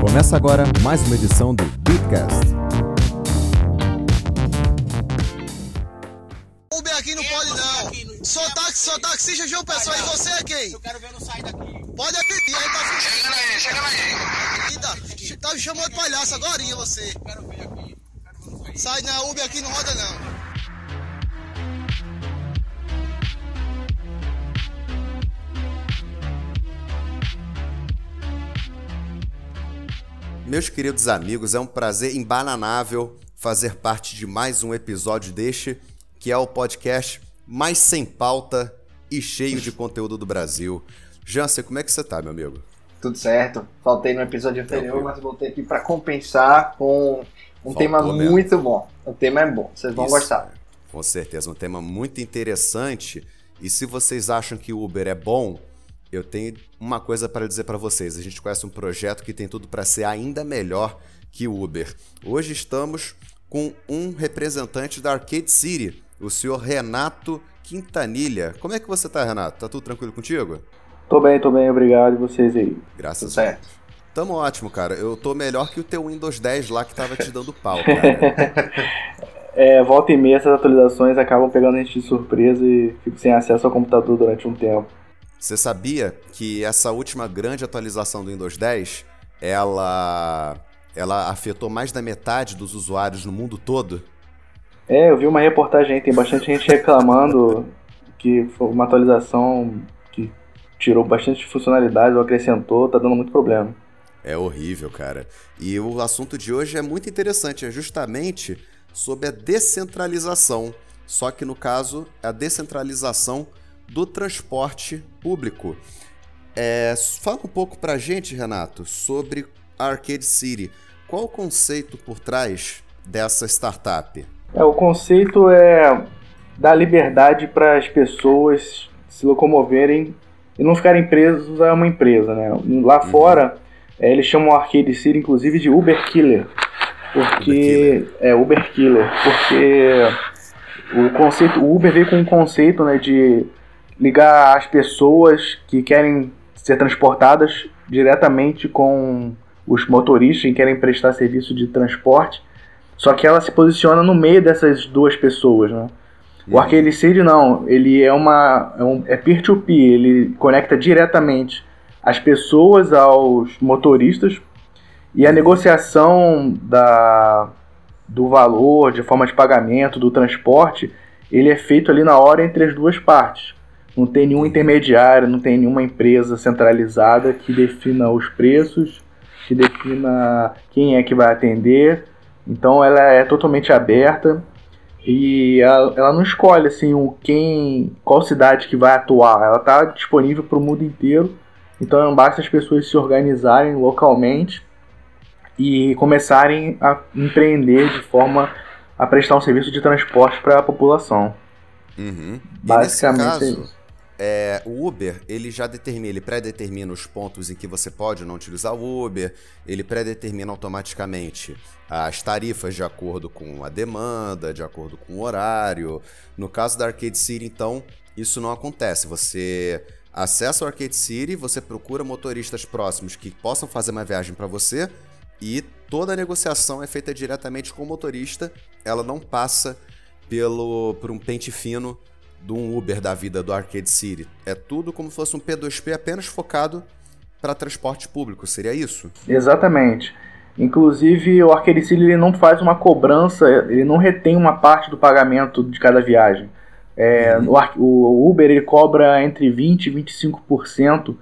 Começa agora mais uma edição do Beatcast. Uber aqui não pode não. Sou táxi, sou taxista João Pessoa e você é quem? Eu quero ver no sair daqui. Pode apedir, aí tá Chegando aí, chegando aí. Eita, tá me chamando de palhaço agora, você. Sai na Uber aqui não roda não. Meus queridos amigos, é um prazer embananável fazer parte de mais um episódio deste, que é o podcast mais sem pauta e cheio de conteúdo do Brasil. Jansen, como é que você tá, meu amigo? Tudo certo. Faltei no episódio anterior, Tranquilo. mas voltei aqui para compensar com um Faltou tema mesmo. muito bom. O tema é bom, vocês vão Isso, gostar. Com certeza, um tema muito interessante. E se vocês acham que o Uber é bom, eu tenho uma coisa para dizer para vocês. A gente conhece um projeto que tem tudo para ser ainda melhor que o Uber. Hoje estamos com um representante da Arcade City, o senhor Renato Quintanilha. Como é que você tá, Renato? Tá tudo tranquilo contigo? Tô bem, tô bem, obrigado. E vocês aí? Graças Tudo a certo. Deus. Tamo ótimo, cara. Eu tô melhor que o teu Windows 10 lá que tava te dando pau, cara. É, volta e meia essas atualizações acabam pegando a gente de surpresa e fico sem acesso ao computador durante um tempo. Você sabia que essa última grande atualização do Windows 10, ela ela afetou mais da metade dos usuários no mundo todo? É, eu vi uma reportagem aí, tem bastante gente reclamando que foi uma atualização que tirou bastante funcionalidades ou acrescentou, tá dando muito problema. É horrível, cara. E o assunto de hoje é muito interessante, é justamente sobre a descentralização. Só que no caso, a descentralização do transporte público. É, fala um pouco pra gente, Renato, sobre Arcade City. Qual o conceito por trás dessa startup? É, o conceito é dar liberdade para as pessoas se locomoverem e não ficarem presos a uma empresa, né? Lá fora, é, eles chamam Arcade City, inclusive, de Uber Killer. Porque. É, Uber Killer. Porque o conceito. O Uber veio com um conceito né, de ligar as pessoas que querem ser transportadas diretamente com os motoristas que querem prestar serviço de transporte. Só que ela se posiciona no meio dessas duas pessoas, né? O Arcade City não, ele é uma é, um, é peer-to-peer, ele conecta diretamente as pessoas aos motoristas e a negociação da, do valor, de forma de pagamento, do transporte, ele é feito ali na hora entre as duas partes. Não tem nenhum intermediário, não tem nenhuma empresa centralizada que defina os preços, que defina quem é que vai atender. Então ela é totalmente aberta e ela, ela não escolhe assim o quem, qual cidade que vai atuar. Ela está disponível para o mundo inteiro. Então não basta as pessoas se organizarem localmente e começarem a empreender de forma a prestar um serviço de transporte para a população. Uhum. Basicamente é caso, isso. É, o Uber, ele já determina, ele pré-determina os pontos em que você pode ou não utilizar o Uber, ele pré-determina automaticamente as tarifas de acordo com a demanda, de acordo com o horário. No caso da Arcade City, então, isso não acontece. Você acessa o Arcade City, você procura motoristas próximos que possam fazer uma viagem para você e toda a negociação é feita diretamente com o motorista, ela não passa pelo por um pente fino de um Uber da vida do Arcade City. É tudo como se fosse um P2P apenas focado para transporte público, seria isso? Exatamente. Inclusive, o Arcade City ele não faz uma cobrança, ele não retém uma parte do pagamento de cada viagem. É, o Ar- o Uber ele cobra entre 20% e 25%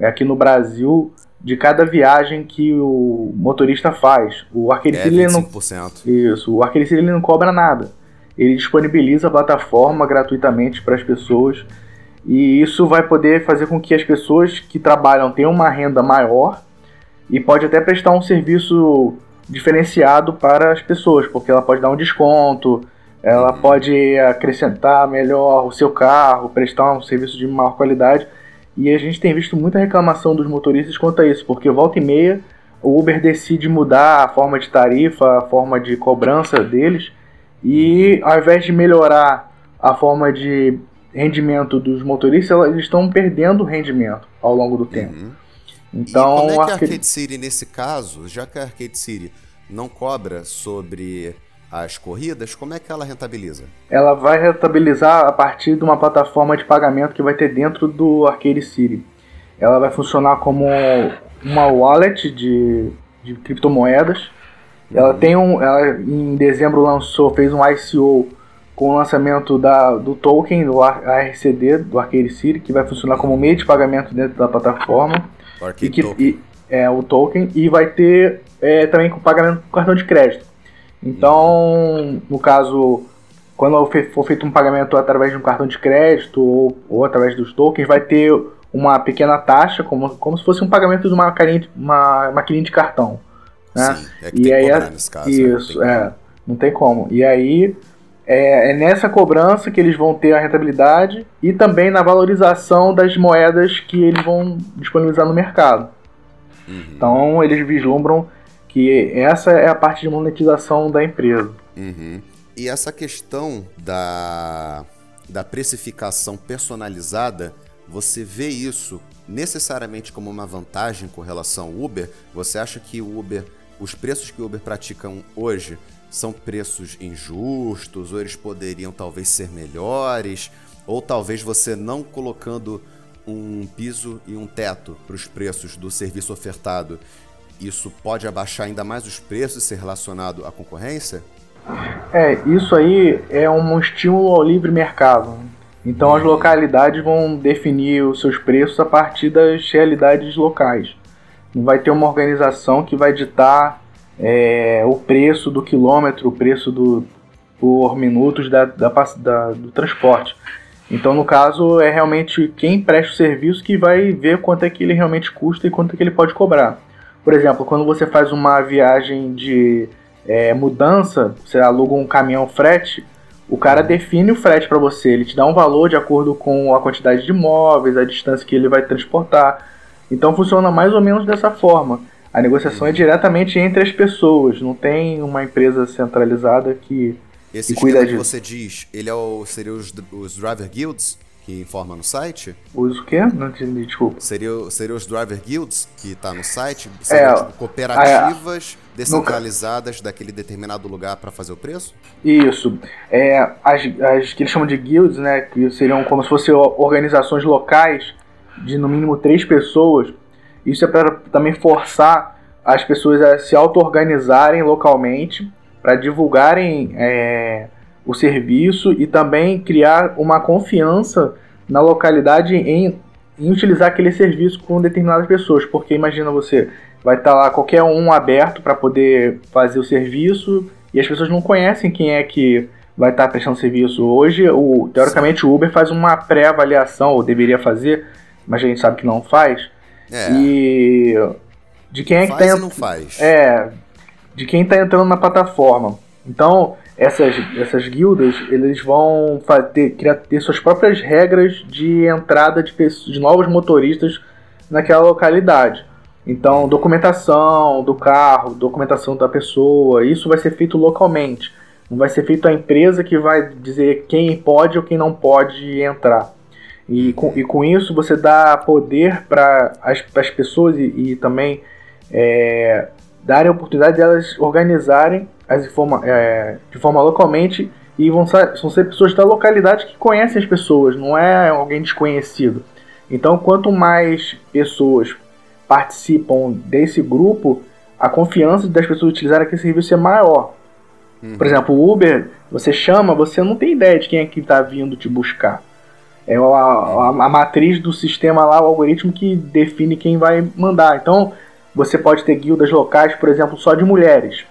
aqui no Brasil de cada viagem que o motorista faz. O Arcade É, City ele não 25%. isso, o Arcade City ele não cobra nada. Ele disponibiliza a plataforma gratuitamente para as pessoas e isso vai poder fazer com que as pessoas que trabalham tenham uma renda maior e pode até prestar um serviço diferenciado para as pessoas, porque ela pode dar um desconto, ela Uhum. pode acrescentar melhor o seu carro, prestar um serviço de maior qualidade. E a gente tem visto muita reclamação dos motoristas quanto a isso, porque volta e meia o Uber decide mudar a forma de tarifa, a forma de cobrança deles, e ao invés de melhorar a forma de rendimento dos motoristas, eles estão perdendo rendimento ao longo do tempo. Uhum. e Então, como é que a Arcade- Arcade City, nesse caso, já que a Arcade City não cobra sobre as corridas, como é que ela rentabiliza? ela vai rentabilizar a partir de uma plataforma de pagamento que vai ter dentro do Arcade City. Ela vai funcionar como uma wallet de, de criptomoedas. Ela tem um, ela em dezembro lançou, fez um ICO com o lançamento da, do token do Ar- ARCD do Arcade City, que vai funcionar como meio de pagamento dentro da plataforma. O E que, e- é o token e vai ter é, também com pagamento com cartão de crédito. Então, no caso, quando for feito um pagamento através de um cartão de crédito ou, ou através dos tokens, vai ter uma pequena taxa, como, como se fosse um pagamento de uma carinha de, uma maquininha de cartão. Né? Sim, é que E tem aí é- cobrar nesse caso. né? Isso, Tem- é. Não tem como. E aí é, é nessa cobrança que eles vão ter a rentabilidade e também na valorização das moedas que eles vão disponibilizar no mercado. Uhum. Então eles vislumbram que essa é a parte de monetização da empresa. Uhum. E essa questão da, da precificação personalizada, você vê isso necessariamente como uma vantagem com relação ao Uber? Você acha que o Uber, os preços que o Uber praticam hoje são preços injustos, ou eles poderiam talvez ser melhores, ou talvez você não colocando um piso e um teto para os preços do serviço ofertado, isso pode abaixar ainda mais os preços e ser relacionado à concorrência? É, isso aí é um estímulo ao livre mercado. Então as localidades vão definir os seus preços a partir das realidades locais. Vai ter uma organização que vai ditar é, o preço do quilômetro, o preço do, por minutos da, da da- do transporte. Então, no caso, é realmente quem presta o serviço que vai ver quanto é que ele realmente custa e quanto é que ele pode cobrar. Por exemplo, quando você faz uma viagem de é, mudança, você aluga um caminhão frete, o cara define o frete para você, ele te dá um valor de acordo com a quantidade de móveis, a distância que ele vai transportar. Então funciona mais ou menos dessa forma. A negociação é diretamente entre as pessoas, não tem uma empresa centralizada que. Esse E cuida esquema que disso. você diz, ele é o, seria os, os driver guilds que informa no site? Usa o quê? Não entendi, desculpa. Seria, seria os driver guilds que tá no site? Seria É, tipo, cooperativas descentralizadas daquele determinado lugar para fazer o preço? Isso. É, as, as que eles chamam de guilds, né? Que seriam como se fossem organizações locais de no mínimo três pessoas. Isso é para também forçar as pessoas a se auto-organizarem localmente para divulgarem é, o serviço e também criar uma confiança na localidade em, em utilizar aquele serviço com determinadas pessoas. Porque imagina você, vai estar lá qualquer um aberto para poder fazer o serviço e as pessoas não conhecem quem é que vai estar prestando serviço. Hoje, o, teoricamente, o Uber faz uma pré-avaliação, ou deveria fazer, mas a gente sabe que não faz. É, E de quem é que faz e não faz. é, de quem está entrando na plataforma. Então, essas, essas guildas, eles vão ter, criar, ter suas próprias regras de entrada de, pessoas, de novos motoristas naquela localidade. Então, documentação do carro, documentação da pessoa, isso vai ser feito localmente. Não vai ser feito a empresa que vai dizer quem pode ou quem não pode entrar. E com, e com isso você dá poder para as, as pessoas e, e também é, darem a oportunidade de elas organizarem as informa é, de forma localmente e vão ser, vão ser pessoas da localidade que conhecem as pessoas, não é alguém desconhecido. Então, quanto mais pessoas participam desse grupo, a confiança das pessoas utilizarem aquele serviço é maior. Uhum. Por exemplo, o Uber, você chama, você não tem ideia de quem é que está vindo te buscar. É a, a, a matriz do sistema lá, o algoritmo que define quem vai mandar. Então, você pode ter guildas locais, por exemplo, só de mulheres.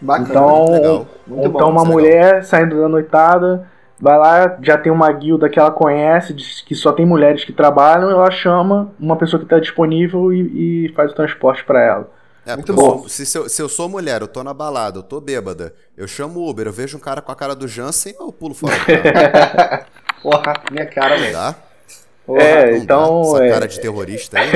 Bacana. Então, legal. Muito então bom. uma é mulher saindo da noitada, vai lá, já tem uma guilda que ela conhece, que só tem mulheres que trabalham, ela chama uma pessoa que está disponível e, e faz o transporte para ela. É, Muito porque eu bom. sou- se, se eu, se eu sou mulher, eu tô na balada, eu tô bêbada, eu chamo o Uber, eu vejo um cara com a cara do Jansen, eu pulo fora Porra, minha cara, velho. tá? Porra, É, então, dá, essa é- cara de terrorista aí.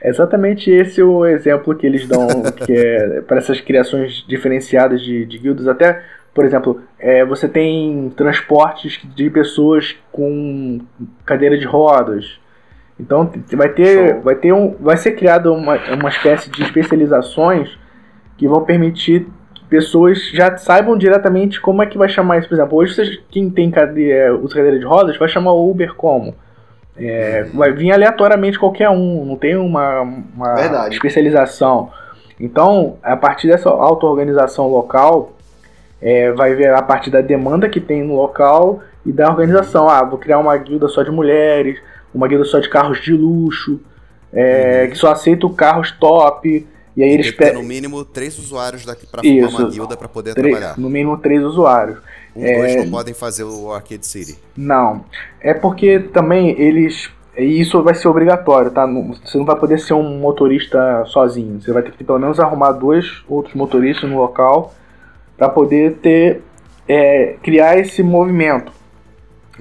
É exatamente esse o exemplo que eles dão que é, para essas criações diferenciadas de, de guildas. Até, por exemplo, é, você tem transportes de pessoas com cadeira de rodas. Então vai ter, Show. vai ter um, vai ser criada uma, uma espécie de especializações que vão permitir pessoas já saibam diretamente como é que vai chamar isso. Por exemplo, hoje vocês- quem tem cadeira, usa cadeira de rodas vai chamar o Uber como? É, vai vir aleatoriamente qualquer um, não tem uma, uma especialização. Então, a partir dessa auto-organização local, é, vai ver a partir da demanda que tem no local e da organização. Ah, vou criar uma guilda só de mulheres, uma guilda só de carros de luxo, é, que só aceita carros top. E aí eles pedem no mínimo três usuários daqui pra formar uma guilda pra poder três- trabalhar. no mínimo três usuários. Um, dois é- não podem fazer o Arcade City. Não. É porque também eles. e Isso vai ser obrigatório, tá? Você não vai poder ser um motorista sozinho. Você vai ter que pelo menos arrumar dois outros motoristas no local para poder ter. é, criar esse movimento.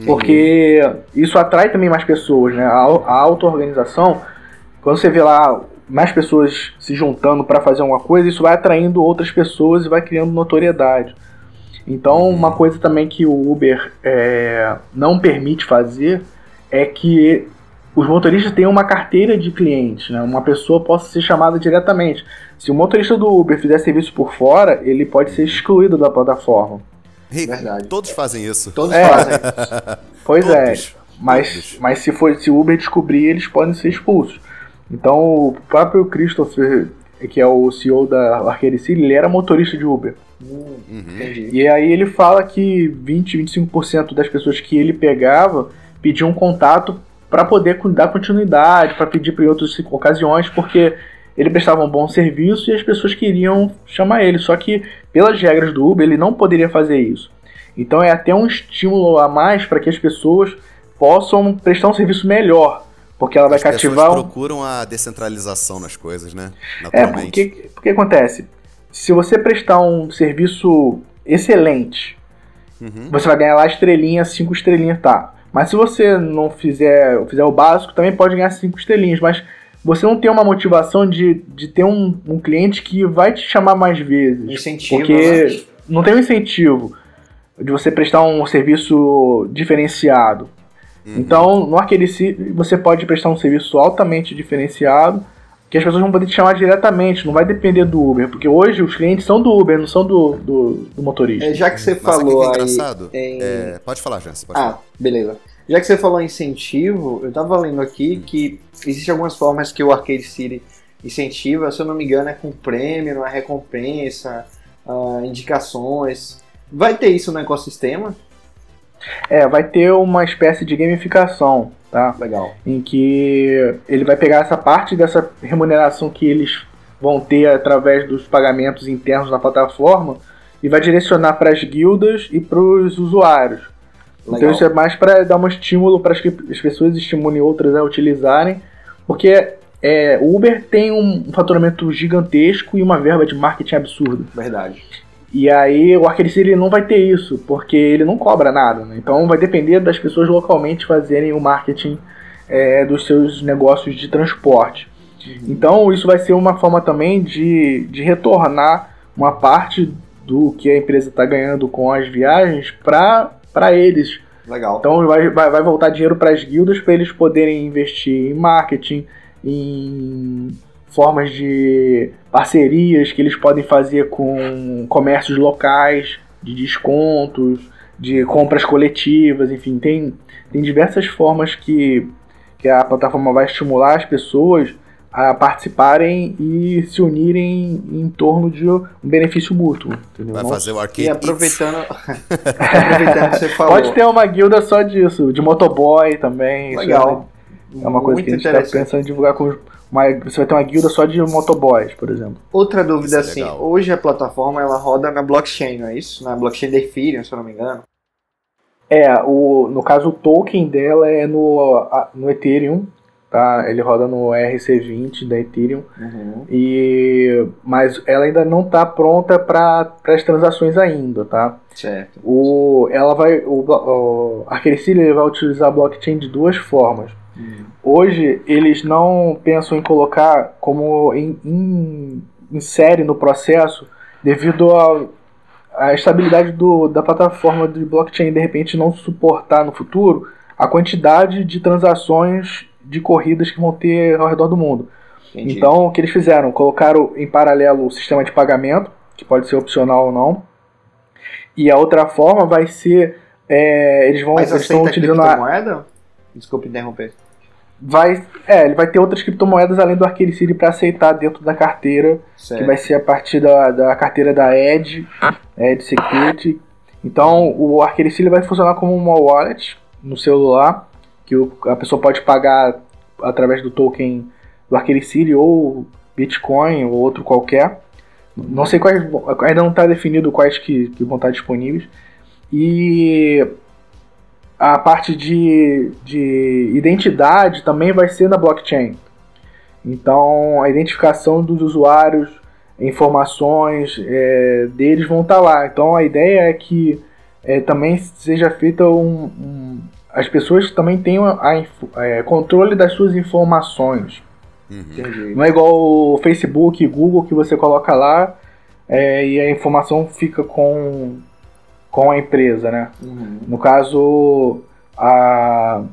Porque isso atrai também mais pessoas, né? A, a auto-organização, quando você vê lá mais pessoas se juntando para fazer uma coisa, isso vai atraindo outras pessoas e vai criando notoriedade. Então, uma coisa também que o Uber é, não permite fazer é que os motoristas tenham uma carteira de clientes, né? Uma pessoa possa ser chamada diretamente. Se o motorista do Uber fizer serviço por fora, ele pode ser excluído da plataforma. Rico, Verdade. todos fazem isso. Todos É. fazem. Pois é. Todos. Mas, Todos. mas se for se o Uber descobrir, eles podem ser expulsos. Então o próprio Christopher, que é o CEO da Arcade City, ele era motorista de Uber. Hum, Uhum. entendi. E aí ele fala que 20, 25% das pessoas que ele pegava pediam contato para poder dar continuidade, para pedir para outras ocasiões, porque ele prestava um bom serviço e as pessoas queriam chamar ele. Só que pelas regras do Uber ele não poderia fazer isso. Então é até um estímulo a mais para que as pessoas possam prestar um serviço melhor, porque ela vai As cativar um procuram a descentralização nas coisas, né? é, porque, porque acontece? Se você prestar um serviço excelente, Uhum. você vai ganhar lá estrelinha, cinco estrelinhas, tá. Mas se você não fizer, fizer o básico, também pode ganhar cinco estrelinhas, mas você não tem uma motivação de, de ter um, um cliente que vai te chamar mais vezes. Incentivo. Porque né? não tem um incentivo de você prestar um serviço diferenciado. Uhum. Então, no Arcade City, você pode prestar um serviço altamente diferenciado, que as pessoas vão poder te chamar diretamente, não vai depender do Uber, porque hoje os clientes são do Uber, não são do, do, do motorista. É, já que você que falou é aí. em- É, pode falar, Jans, pode Ah, falar. beleza. Já que você falou em incentivo, eu tava lendo aqui que existem algumas formas que o Arcade City incentiva, se eu não me engano, é com prêmio, não é recompensa, ah, indicações. Vai ter isso no ecossistema? É, vai ter uma espécie de gamificação, tá? Legal. Em que ele vai pegar essa parte dessa remuneração que eles vão ter através dos pagamentos internos na plataforma e vai direcionar para as guildas e para os usuários. Então Legal. isso é mais para dar um estímulo para que as pessoas estimulem outras a utilizarem, porque é, o Uber tem um faturamento gigantesco e uma verba de marketing absurda. Verdade. E aí o Arcade City ele não vai ter isso, porque ele não cobra nada. Né? Então vai depender das pessoas localmente fazerem o marketing é, dos seus negócios de transporte. Então isso vai ser uma forma também de, de retornar uma parte do que a empresa está ganhando com as viagens para eles. Legal. Então vai, vai, vai voltar dinheiro para as guildas para eles poderem investir em marketing, em formas de parcerias que eles podem fazer com comércios locais, de descontos, de compras coletivas, enfim, tem, tem diversas formas que, que a plataforma vai estimular as pessoas a participarem e se unirem em torno de um benefício mútuo. Entendeu? Vai fazer o Arcade E aproveitando, aproveitando que você falou. Pode ter uma guilda só disso, de motoboy também. isso Legal. É uma coisa Muito que a gente está interessante. pensando em divulgar com os- uma, você vai ter uma guilda só de motoboys, por exemplo. Outra dúvida Isso é assim, legal. hoje a plataforma ela roda na blockchain, não é isso? Na blockchain da Ethereum, se eu não me engano. É, o, no caso o token dela é no, no Ethereum, tá? Ele roda no RC20 da Ethereum. E mas ela ainda não está pronta para as transações ainda, tá? Certo. O, ela vai, o, o ele vai utilizar a blockchain de duas formas. Hoje eles não pensam em colocar como em, em, em série no processo devido a, a estabilidade do, da plataforma de blockchain de repente não suportar no futuro a quantidade de transações de corridas que vão ter ao redor do mundo. Entendi. Então, o que eles fizeram? Colocaram em paralelo o sistema de pagamento, que pode ser opcional ou não. E a outra forma vai ser. é, eles vão Mas eles estão utilizando a, criptomoeda? Desculpa interromper. Vai É, ele vai ter outras criptomoedas além do Arcade City para aceitar dentro da carteira, que Certo. vai ser a partir da, da carteira da Edge, Edge Security. Então, o Arcade City vai funcionar como uma wallet no celular, que o- a pessoa pode pagar através do token do Arcade City ou Bitcoin ou outro qualquer. Não sei quais, ainda não está definido quais que, que vão estar disponíveis. E a parte de, de identidade também vai ser na blockchain. Então, a identificação dos usuários, informações é, deles vão estar lá. Então, a ideia é que é, também seja feita um, um- as pessoas também tenham a, info- é, controle das suas informações. Uhum. Não é igual o Facebook Google que você coloca lá é, e a informação fica com, com a empresa, né? Uhum. No caso, a,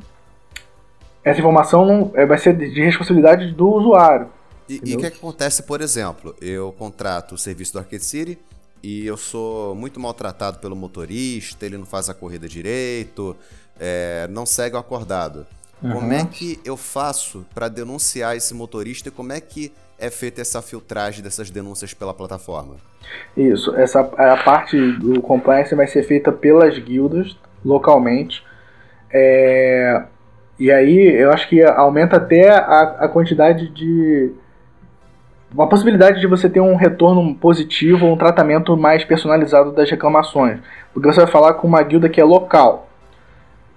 essa informação não- é, vai ser de de responsabilidade do usuário. E o que, é que acontece, por exemplo? Eu contrato o serviço do Arcade City e eu sou muito maltratado pelo motorista, ele não faz a corrida direito, é, não segue o acordado. Como é que eu faço para denunciar esse motorista e como é que é feita essa filtragem dessas denúncias pela plataforma? Isso, essa a parte do compliance vai ser feita pelas guildas localmente. É, e aí eu acho que aumenta até a, a quantidade de. Uma possibilidade de você ter um retorno positivo, um tratamento mais personalizado das reclamações. Porque você vai falar com uma guilda que é local.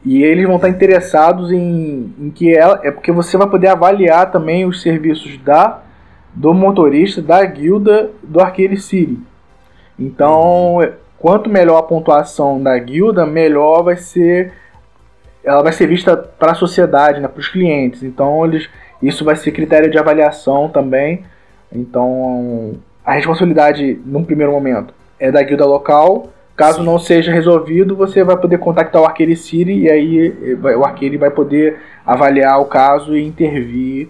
E eles vão estar interessados em, em que ela. É porque você vai poder avaliar também os serviços da do motorista, da guilda do Arcade City. Então, quanto melhor a pontuação da guilda, melhor vai ser. Ela vai ser vista para a sociedade, né, para os clientes. Então, eles, isso vai ser critério de avaliação também. Então, a responsabilidade, num primeiro momento, é da guilda local. Caso Sim. não seja resolvido, você vai poder contactar o Arcade City e aí eh, o Arcade vai poder avaliar o caso e intervir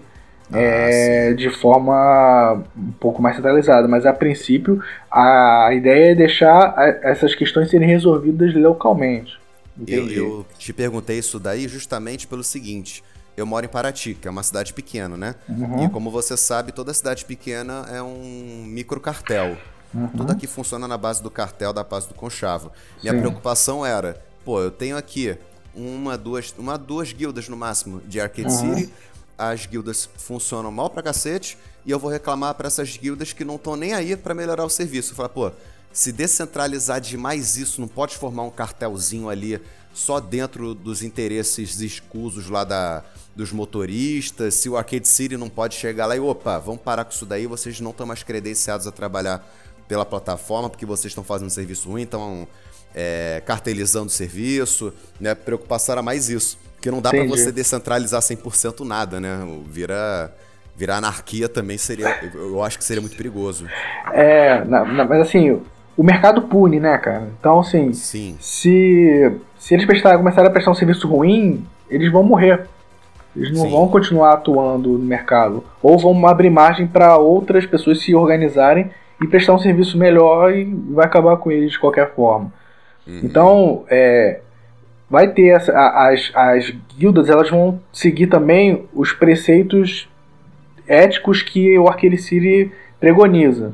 é, de forma um pouco mais centralizada, mas a princípio a ideia é deixar a- essas questões serem resolvidas localmente. Eu, eu te perguntei isso daí justamente pelo seguinte. Eu moro em Paraty, que é uma cidade pequena, né? Uhum. E como você sabe, toda cidade pequena é um microcartel. Uhum. Tudo aqui funciona na base do cartel, da base do conchavo. Minha Sim. preocupação era, pô, eu tenho aqui uma, duas, uma, duas guildas no máximo de Arcade Uhum. City. As guildas funcionam mal pra cacete. E eu vou reclamar pra essas guildas que não estão nem aí pra melhorar o serviço. Falar, pô, se descentralizar demais isso, não pode formar um cartelzinho ali só dentro dos interesses escusos lá da, dos motoristas. Se o Arcade City não pode chegar lá e, opa, vamos parar com isso daí, vocês não estão mais credenciados a trabalhar pela plataforma porque vocês estão fazendo serviço ruim, estão é, cartelizando o serviço, né? Preocupação era mais isso. Porque não dá pra Entendi. você descentralizar 100% nada, né? Vira, virar anarquia também seria, eu acho que seria muito perigoso. É, na- na- mas assim, o mercado pune, né, cara? Então, assim, Sim. se, se eles prestar, começarem a prestar um serviço ruim, eles vão morrer. Eles não Sim. vão continuar atuando no mercado. Ou vão abrir margem para outras pessoas se organizarem e prestar um serviço melhor e vai acabar com eles de qualquer forma. Uhum. Então, é, vai ter as, as guildas, elas vão seguir também os preceitos éticos que o City pregoniza.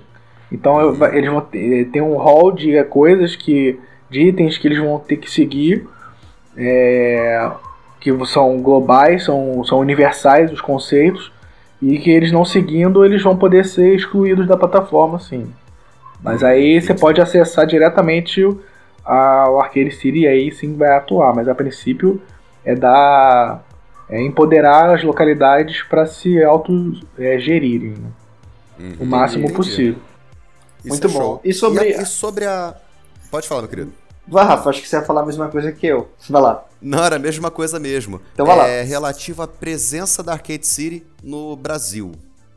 Então, eles vão ter, tem um hall de coisas que de itens que eles vão ter que seguir, é, que são globais, são, são universais os conceitos, e que eles não seguindo, eles vão poder ser excluídos da plataforma, sim. Mas aí você pode acessar diretamente o- a- o Arcade City e aí sim vai atuar. Mas a princípio é dar. é empoderar as localidades para se auto-gerirem né? Uhum. o máximo Entendi. possível. Isso Muito é bom. show. E sobre- a, e sobre a. Pode falar, meu querido. Vai, Rafa, acho que você vai falar a mesma coisa que eu. Vai lá. Não, era a mesma coisa mesmo. Então vai lá. é relativo à presença da Arcade City no Brasil.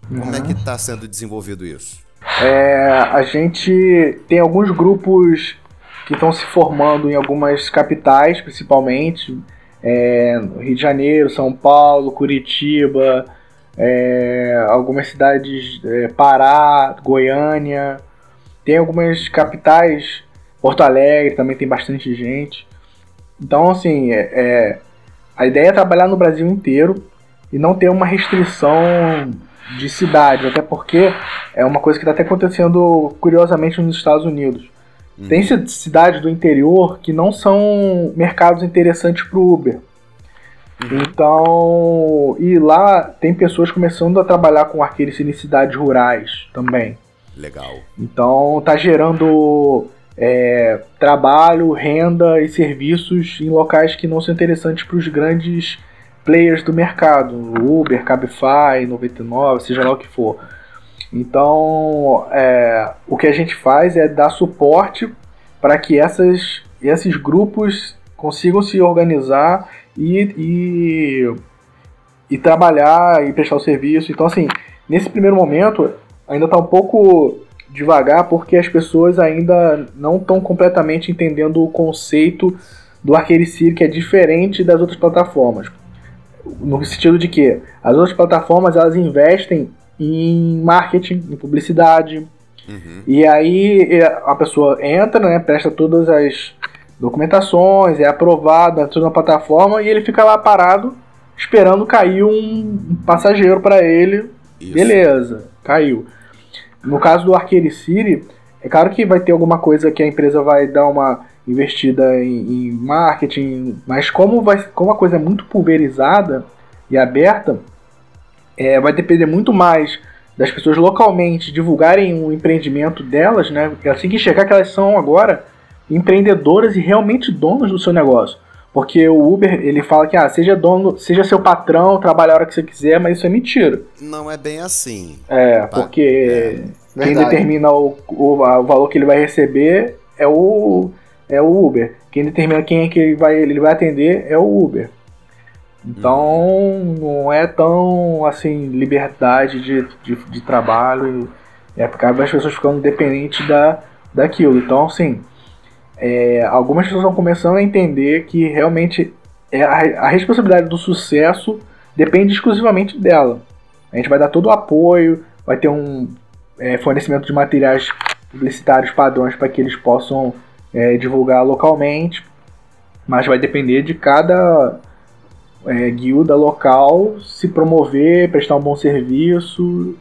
Como é que tá sendo desenvolvido isso? É, a gente tem alguns grupos que estão se formando em algumas capitais, principalmente. é, Rio de Janeiro, São Paulo, Curitiba, é, algumas cidades, é, Pará, Goiânia, tem algumas capitais, Porto Alegre também tem bastante gente. Então, assim, é, é, a ideia é trabalhar no Brasil inteiro e não ter uma restrição de cidades, até porque é uma coisa que está até acontecendo curiosamente nos Estados Unidos. Uhum. Tem cidades do interior que não são mercados interessantes para o Uber. Uhum. Então, e lá tem pessoas começando a trabalhar com arqueiros em cidades rurais também. Legal. Então, tá gerando é, trabalho, renda e serviços em locais que não são interessantes para os grandes players do mercado, Uber, Cabify, 99, seja lá o que for. Então, é, o que a gente faz é dar suporte para que essas, esses grupos consigam se organizar e, e, e, trabalhar e prestar o serviço. Então, assim, nesse primeiro momento, ainda está um pouco devagar porque as pessoas ainda não estão completamente entendendo o conceito do Arcade que é diferente das outras plataformas no sentido de que as outras plataformas elas investem em marketing, em publicidade. Uhum. E aí a pessoa entra, né, presta todas as documentações, é aprovado, entra na plataforma e ele fica lá parado esperando cair um passageiro para ele. Isso. Beleza, caiu. No caso do Arcade City, é claro que vai ter alguma coisa que a empresa vai dar uma investida em, em marketing, mas como, vai, como a coisa é muito pulverizada e aberta, é, vai depender muito mais das pessoas localmente divulgarem o empreendimento delas, né? Assim que enxergar que elas são agora empreendedoras e realmente donas do seu negócio. Porque o Uber, ele fala que, ah, seja dono, seja seu patrão, trabalhe a hora que você quiser, mas isso é mentira. Não é bem assim. É, porque é, quem determina o, o, o, valor que ele vai receber é o, é o Uber. Quem determina quem é que ele vai, ele vai atender é o Uber. Então não é tão assim liberdade de, de, de trabalho e é porque as pessoas ficando dependentes da, daquilo. Então assim, é, algumas pessoas estão começando a entender que realmente é a, a responsabilidade do sucesso depende exclusivamente dela. A gente vai dar todo o apoio, vai ter um é, fornecimento de materiais publicitários padrões para que eles possam é, divulgar localmente, mas vai depender de cada é, guilda local se promover, prestar um bom serviço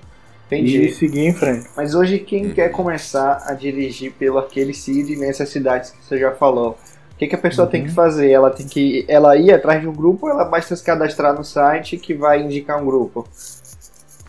Entendi. e seguir em frente. Mas hoje quem quer começar a dirigir pelo aquele CID nessas cidades que você já falou, o que, que a pessoa uhum. tem que uhum. fazer? Ela tem que ela ir atrás de um grupo ou ela basta se cadastrar no site que vai indicar um grupo?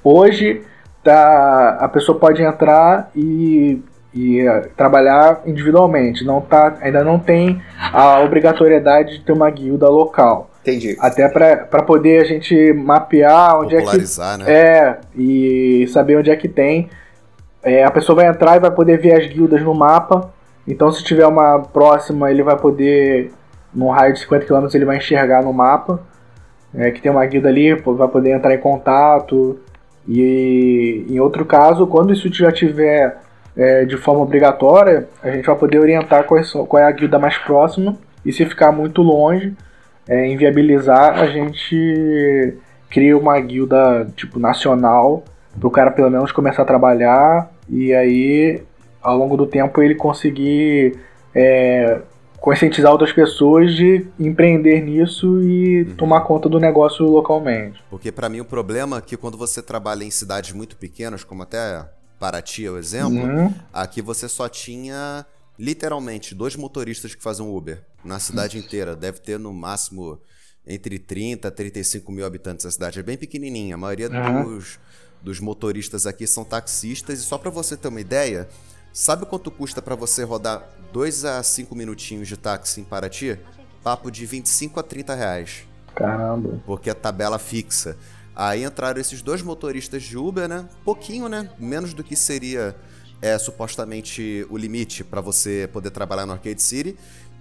Hoje tá, a pessoa pode entrar e e uh, trabalhar individualmente. Não tá, ainda não tem a obrigatoriedade de ter uma guilda local. Entendi. Até para poder a gente mapear onde é que. Né? É, e saber onde é que tem. É, a pessoa vai entrar e vai poder ver as guildas no mapa. Então, se tiver uma próxima, ele vai poder, num raio de 50 km, ele vai enxergar no mapa é, que tem uma guilda ali, vai poder entrar em contato. E em outro caso, quando isso já tiver é, de forma obrigatória, a gente vai poder orientar qual é, qual é a guilda mais próxima. E se ficar muito longe, é, inviabilizar, a gente cria uma guilda tipo nacional para o cara pelo menos começar a trabalhar e aí ao longo do tempo ele conseguir é, conscientizar outras pessoas de empreender nisso e uhum. tomar conta do negócio localmente. Porque para mim o problema é que quando você trabalha em cidades muito pequenas, como até Paraty é o exemplo, uhum. aqui você só tinha literalmente dois motoristas que fazem Uber na cidade inteira. Deve ter no máximo entre 30 a 35 mil habitantes. A cidade é bem pequenininha. A maioria uhum. dos, dos motoristas aqui são taxistas. E só para você ter uma ideia, sabe quanto custa para você rodar 2 a 5 minutinhos de táxi em Paraty? Papo de 25 a 30 reais. Caramba. Porque é tabela fixa. Aí entraram esses dois motoristas de Uber, né? Pouquinho, né? Menos do que seria é supostamente o limite para você poder trabalhar no Arcade City.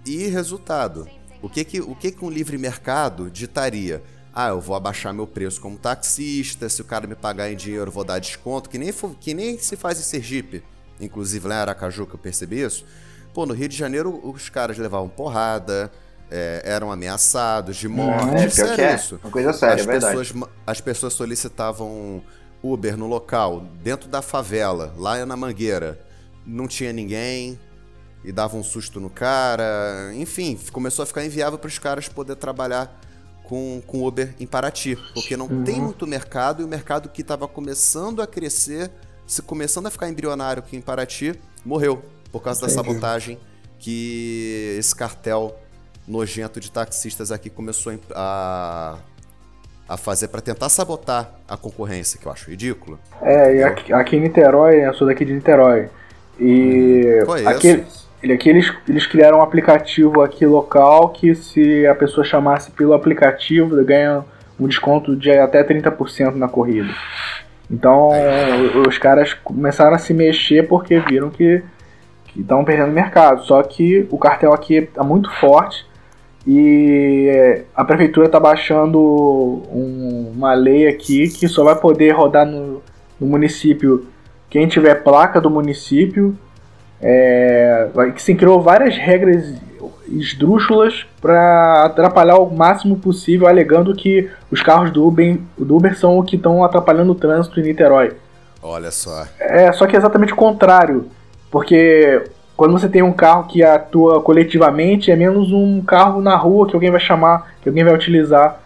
E resultado, o que que, o que que um livre mercado ditaria? Ah, eu vou abaixar meu preço como taxista, se o cara me pagar em dinheiro eu vou dar desconto, que nem, que nem se faz em Sergipe, inclusive lá em Aracaju que eu percebi isso. Pô, no Rio de Janeiro os caras levavam porrada, é, eram ameaçados de morte. É, pior sério é. isso. Uma coisa séria, as, é verdade. pessoas, as pessoas solicitavam Uber no local, dentro da favela, lá na Mangueira. Não tinha ninguém e dava um susto no cara. Enfim, começou a ficar inviável para os caras poder trabalhar com, com Uber em Paraty, porque não tem muito mercado e o mercado que estava começando a crescer, se começando a ficar embrionário aqui em Paraty, morreu por causa da Entendi. sabotagem que esse cartel nojento de taxistas aqui começou a, a fazer para tentar sabotar a concorrência, que eu acho ridículo. É, e aqui, aqui em Niterói, eu sou daqui de Niterói. E Conheço. aqui, aqui eles, eles criaram um aplicativo aqui local que se a pessoa chamasse pelo aplicativo, ganha um desconto de até 30% na corrida. Então os caras começaram a se mexer porque viram que estão perdendo mercado. Só que o cartel aqui está muito forte e a prefeitura está baixando um- uma lei aqui que só vai poder rodar no, no município quem tiver placa do município. É, se criou várias regras esdrúxulas para atrapalhar o máximo possível, alegando que os carros do Uber, do Uber são o que estão atrapalhando o trânsito em Niterói. Olha só. É, só que é exatamente o contrário. Porque quando você tem um carro que atua coletivamente, é menos um carro na rua que alguém vai chamar, que alguém vai utilizar.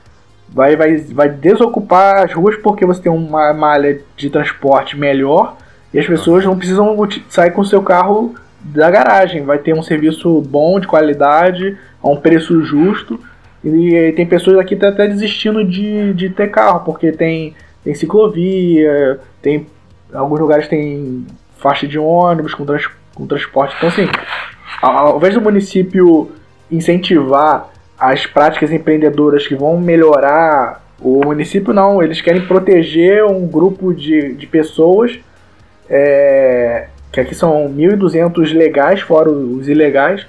Vai, vai, vai desocupar as ruas porque você tem uma malha de transporte melhor e as pessoas não precisam sair com o seu carro da garagem. Vai ter um serviço bom, de qualidade, a um preço justo. E tem pessoas aqui que estão até desistindo de, de ter carro, porque tem, tem ciclovia, tem alguns lugares tem faixa de ônibus com, trans, com transporte. Então, assim, ao, invés do município incentivar as práticas empreendedoras que vão melhorar o município, não. Eles querem proteger um grupo de, de pessoas, é, que aqui são 1.200 legais, fora os ilegais,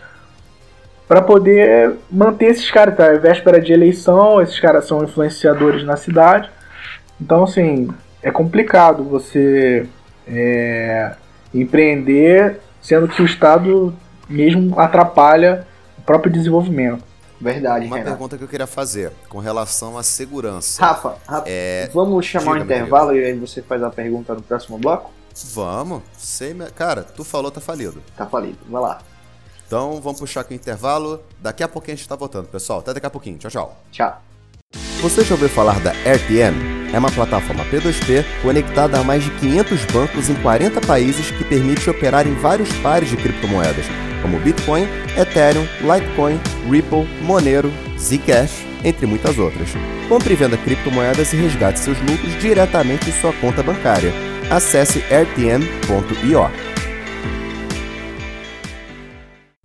para poder manter esses caras. Tá? É véspera de eleição, esses caras são influenciadores na cidade. Então, assim, é complicado você é, empreender, sendo que o Estado mesmo atrapalha o próprio desenvolvimento. Verdade, Uma Renato. pergunta que eu queria fazer com relação à segurança. Rafa, Rafa, É, vamos chamar diga, um intervalo e aí você faz a pergunta no próximo bloco? Vamos. Sei, cara, tu falou, tá falido. Tá falido. Vai lá. Então vamos puxar aqui o intervalo. Daqui a pouquinho a gente tá voltando, pessoal. Até daqui a pouquinho. Tchau, tchau. Tchau. Você já ouviu falar da RPM? É uma plataforma P2P conectada a mais de 500 bancos em 40 países que permite operar em vários pares de criptomoedas, como Bitcoin, Ethereum, Litecoin, Ripple, Monero, Zcash, entre muitas outras. Compre e venda criptomoedas e resgate seus lucros diretamente em sua conta bancária. Acesse rtm.io.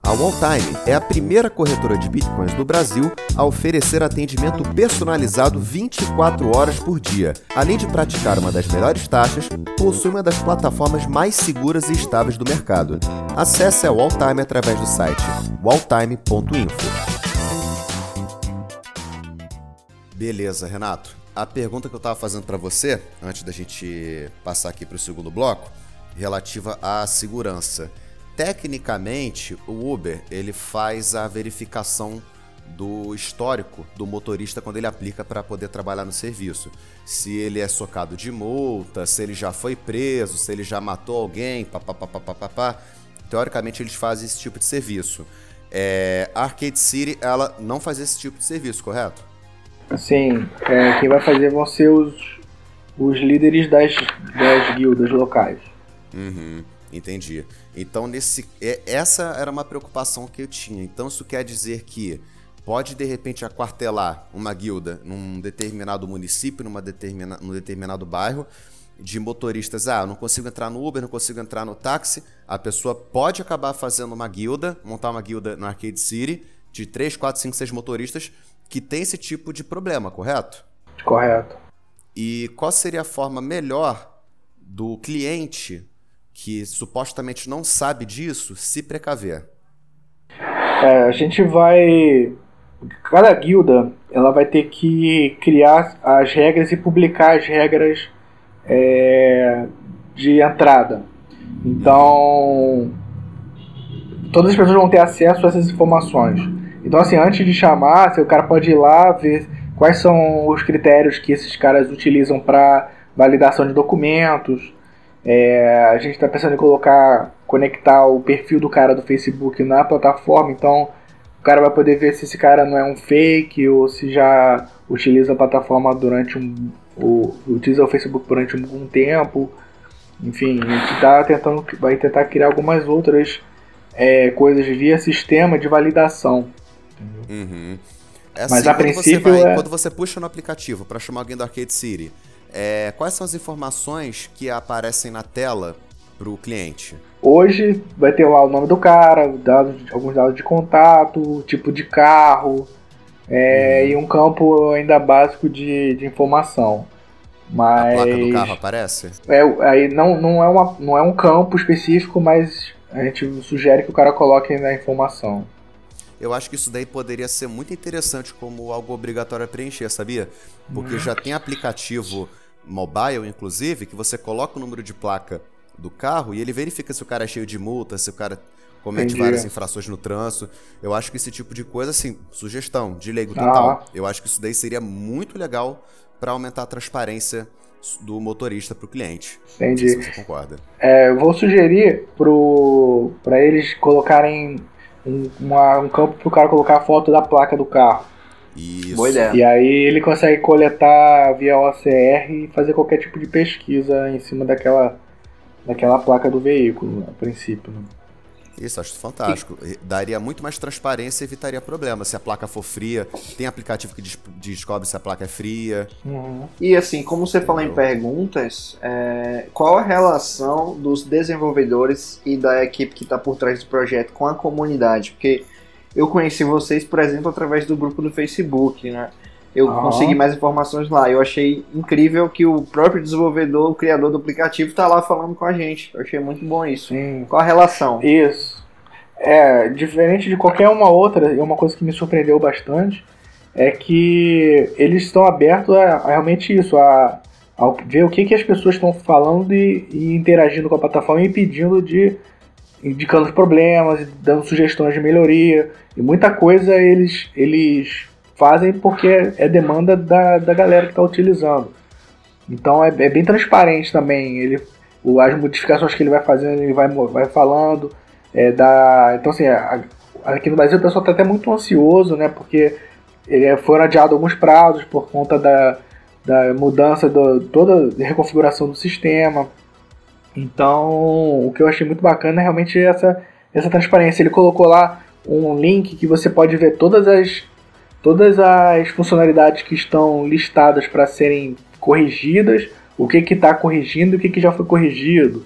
A Walltime é a primeira corretora de bitcoins do Brasil a oferecer atendimento personalizado 24 horas por dia. Além de praticar uma das melhores taxas, possui uma das plataformas mais seguras e estáveis do mercado. Acesse a Walltime através do site walltime.info. Beleza, Renato. A pergunta que eu estava fazendo para você, antes da gente passar aqui para o segundo bloco, relativa à segurança. Tecnicamente, o Uber ele faz a verificação do histórico do motorista quando ele aplica para poder trabalhar no serviço. Se ele é socado de multa, se ele já foi preso, se ele já matou alguém, papapá. Teoricamente, eles fazem esse tipo de serviço. É, a Arcade City, ela não faz esse tipo de serviço, correto? Assim, é, quem vai fazer vão ser os, os líderes das, das guildas locais. Uhum, entendi. Então, nesse, é- essa era uma preocupação que eu tinha. Então, isso quer dizer que pode, de repente, aquartelar uma guilda num determinado município, numa determina, num determinado bairro, de motoristas. Ah, não consigo entrar no Uber, não consigo entrar no táxi. A pessoa pode acabar fazendo uma guilda, montar uma guilda no Arcade City, de 3, 4, 5, 6 motoristas que tem esse tipo de problema, correto? Correto. E qual seria a forma melhor do cliente que supostamente não sabe disso se precaver? É, a gente vai. Cada guilda ela vai ter que criar as regras e publicar as regras é, de entrada. Então, todas as pessoas vão ter acesso a essas informações. Então, assim, antes de chamar, o cara pode ir lá ver quais são os critérios que esses caras utilizam para validação de documentos. É, a gente está pensando em colocar, conectar o perfil do cara do Facebook na plataforma, então o cara vai poder ver se esse cara não é um fake ou se já utiliza a plataforma durante um. Ou, utiliza o Facebook durante um, um tempo. Enfim, a gente tá tentando, vai tentar criar algumas outras é, coisas via sistema de validação. Uhum. É Mas assim, a quando princípio você vai- é- Quando você puxa no aplicativo para chamar alguém do Arcade City, é, quais são as informações que aparecem na tela pro cliente? Hoje vai ter lá o nome do cara, dados, alguns dados de contato, tipo de carro, é, e um campo ainda básico de, de informação. A Mas placa do carro aparece? é, aí não, não, é uma, não é um campo específico, mas a gente sugere que o cara coloque na informação. Eu acho que isso daí poderia ser muito interessante como algo obrigatório a preencher, sabia? Porque já tem aplicativo mobile, inclusive, que você coloca o número de placa do carro e ele verifica se o cara é cheio de multa, se o cara comete Entendi. várias infrações no trânsito. Eu acho que esse tipo de coisa, assim, sugestão de leigo Ah. total. Eu acho que isso daí seria muito legal para aumentar a transparência do motorista pro cliente. Não Entendi. se você concorda. É, eu vou sugerir para eles colocarem um, uma- um campo para o cara colocar a foto da placa do carro. Isso. Boa ideia. E aí ele consegue coletar via OCR e fazer qualquer tipo de pesquisa em cima daquela, daquela placa do veículo, a princípio. né? Isso, acho fantástico. Daria muito mais transparência e evitaria problema. Se a placa for fria, tem aplicativo que des- descobre se a placa é fria. E assim, como você falou em perguntas, é, qual a relação dos desenvolvedores e da equipe que está por trás do projeto com a comunidade? Porque eu conheci vocês, por exemplo, através do grupo do Facebook, né? Eu Aham. consegui mais informações lá. Eu achei incrível que o próprio desenvolvedor, o criador do aplicativo, está lá falando com a gente. Eu achei muito bom isso. Sim. Qual a relação? Isso. É, diferente de qualquer uma outra, e uma coisa que me surpreendeu bastante é que eles estão abertos a, a realmente isso, a, a ver o que, que as pessoas estão falando e, e interagindo com a plataforma e pedindo de indicando os problemas, dando sugestões de melhoria. E muita coisa eles, eles fazem porque é demanda da, da galera que está utilizando. Então é, é bem transparente também. Ele, o- as modificações que ele vai fazendo, ele vai, vai falando. É, da, então, assim, a- aqui no Brasil o pessoal está até muito ansioso, né? Porque ele, foram adiados alguns prazos por conta da, da mudança, do, toda a reconfiguração do sistema. Então, o que eu achei muito bacana é realmente essa, essa transparência. Ele colocou lá um link que você pode ver todas as, todas as funcionalidades que estão listadas para serem corrigidas, o que está corrigindo e o que, que já foi corrigido.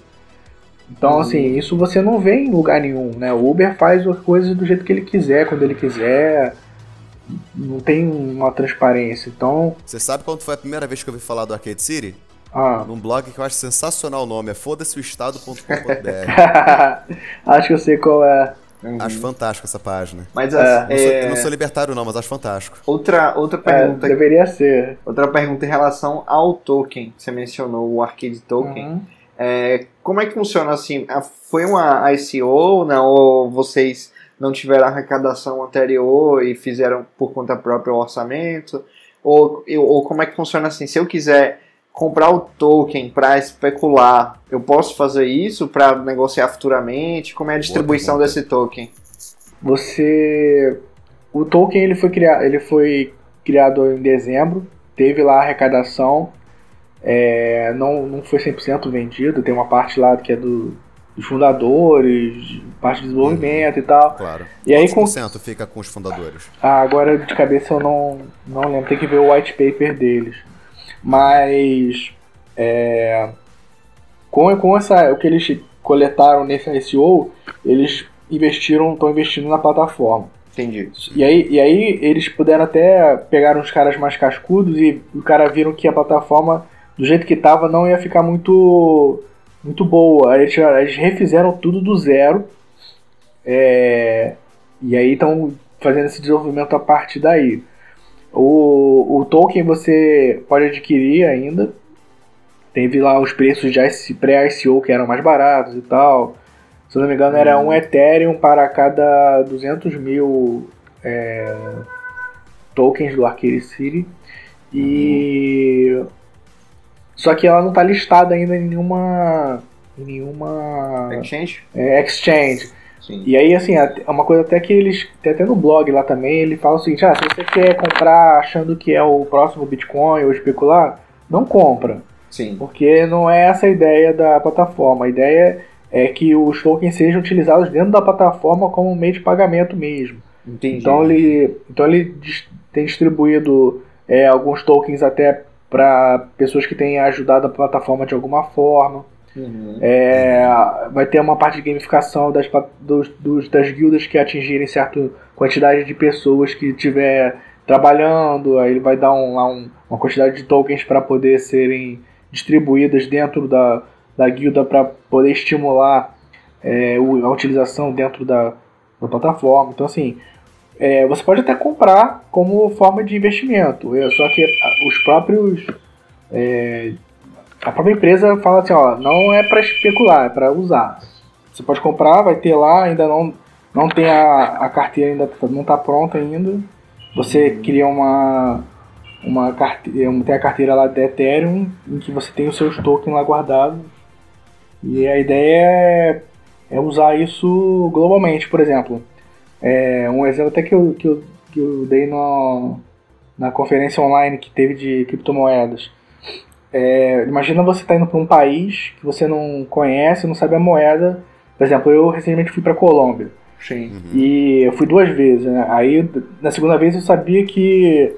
Então, assim, isso você não vê em lugar nenhum, né? O Uber faz as coisas do jeito que ele quiser, quando ele quiser. Não tem uma transparência. Então, Você sabe quando foi a primeira vez que eu ouvi falar do Arcade City? Ah, Num blog que eu acho sensacional o nome, é foda-se-o-estado.com.br. acho que eu sei qual é. acho fantástico essa página. Mas Eu assim, não, sou, é, não sou libertário não, mas acho fantástico. outra, outra É, pergunta deveria ser. Outra pergunta em relação ao token. Você mencionou o Arcade Token. Uhum. É, como é que funciona assim? Foi uma ICO, não? Ou vocês não tiveram arrecadação anterior e fizeram por conta própria o orçamento? Ou, ou como é que funciona assim? Se eu quiser comprar o token para especular, eu posso fazer isso para negociar futuramente? Como é a distribuição pergunta. desse token? Você. O token ele foi, criado, ele foi criado em dezembro, teve lá a arrecadação, é, não, não foi 100% vendido, tem uma parte lá que é do, dos fundadores, parte de desenvolvimento e tal. Claro. E aí com- por cento fica com os fundadores? Ah, agora de cabeça eu não, não lembro, tem que ver o white paper deles. Mas é, com, com essa, o que eles coletaram nesse ICO, eles investiram, estão investindo na plataforma. Entendi. E aí, e aí eles puderam até pegar uns caras mais cascudos e o cara viram que a plataforma, do jeito que estava, não ia ficar muito muito boa. Aí eles, eles refizeram tudo do zero. É, e aí estão fazendo esse desenvolvimento a partir daí. O, o token você pode adquirir ainda. Teve lá os preços já pré-ICO que eram mais baratos e tal. Se eu não me engano, era um Ethereum para cada 200 mil é, tokens do Arcade City. E. Só que ela não está listada ainda em nenhuma. Em nenhuma. Exchange? é, exchange. Sim. E aí, assim, é uma coisa até que eles. Tem até no blog lá também, ele fala o seguinte: ah, se você quer comprar achando que é o próximo Bitcoin ou especular, não compra. Sim. Porque não é essa a ideia da plataforma. A ideia é que os tokens sejam utilizados dentro da plataforma como um meio de pagamento mesmo. Entendi. Então ele, então ele tem distribuído é, alguns tokens até para pessoas que têm ajudado a plataforma de alguma forma. Uhum. É, vai ter uma parte de gamificação das, dos, dos- das guildas que atingirem certa quantidade de pessoas que tiver trabalhando. Aí ele vai dar um, lá um- uma quantidade de tokens para poder serem distribuídas dentro da, da guilda para poder estimular é, a utilização dentro da, da plataforma. Então assim, é, você pode até comprar como forma de investimento. É, só que os próprios é, a própria empresa fala assim, ó, não é para especular, é para usar. Você pode comprar, vai ter lá, ainda não não tem a, a carteira ainda não está pronta ainda. Você cria uma uma carteira, tem a carteira lá da Ethereum em que você tem os seus tokens lá guardados. E a ideia é, é usar isso globalmente, por exemplo. É, um exemplo até que eu, que eu, que eu dei no, na conferência online que teve de criptomoedas. É, imagina você estar indo para um país que você não conhece, não sabe a moeda. Por exemplo, eu recentemente fui para Colômbia Sim. e eu fui duas vezes. Né? Aí na segunda vez eu sabia que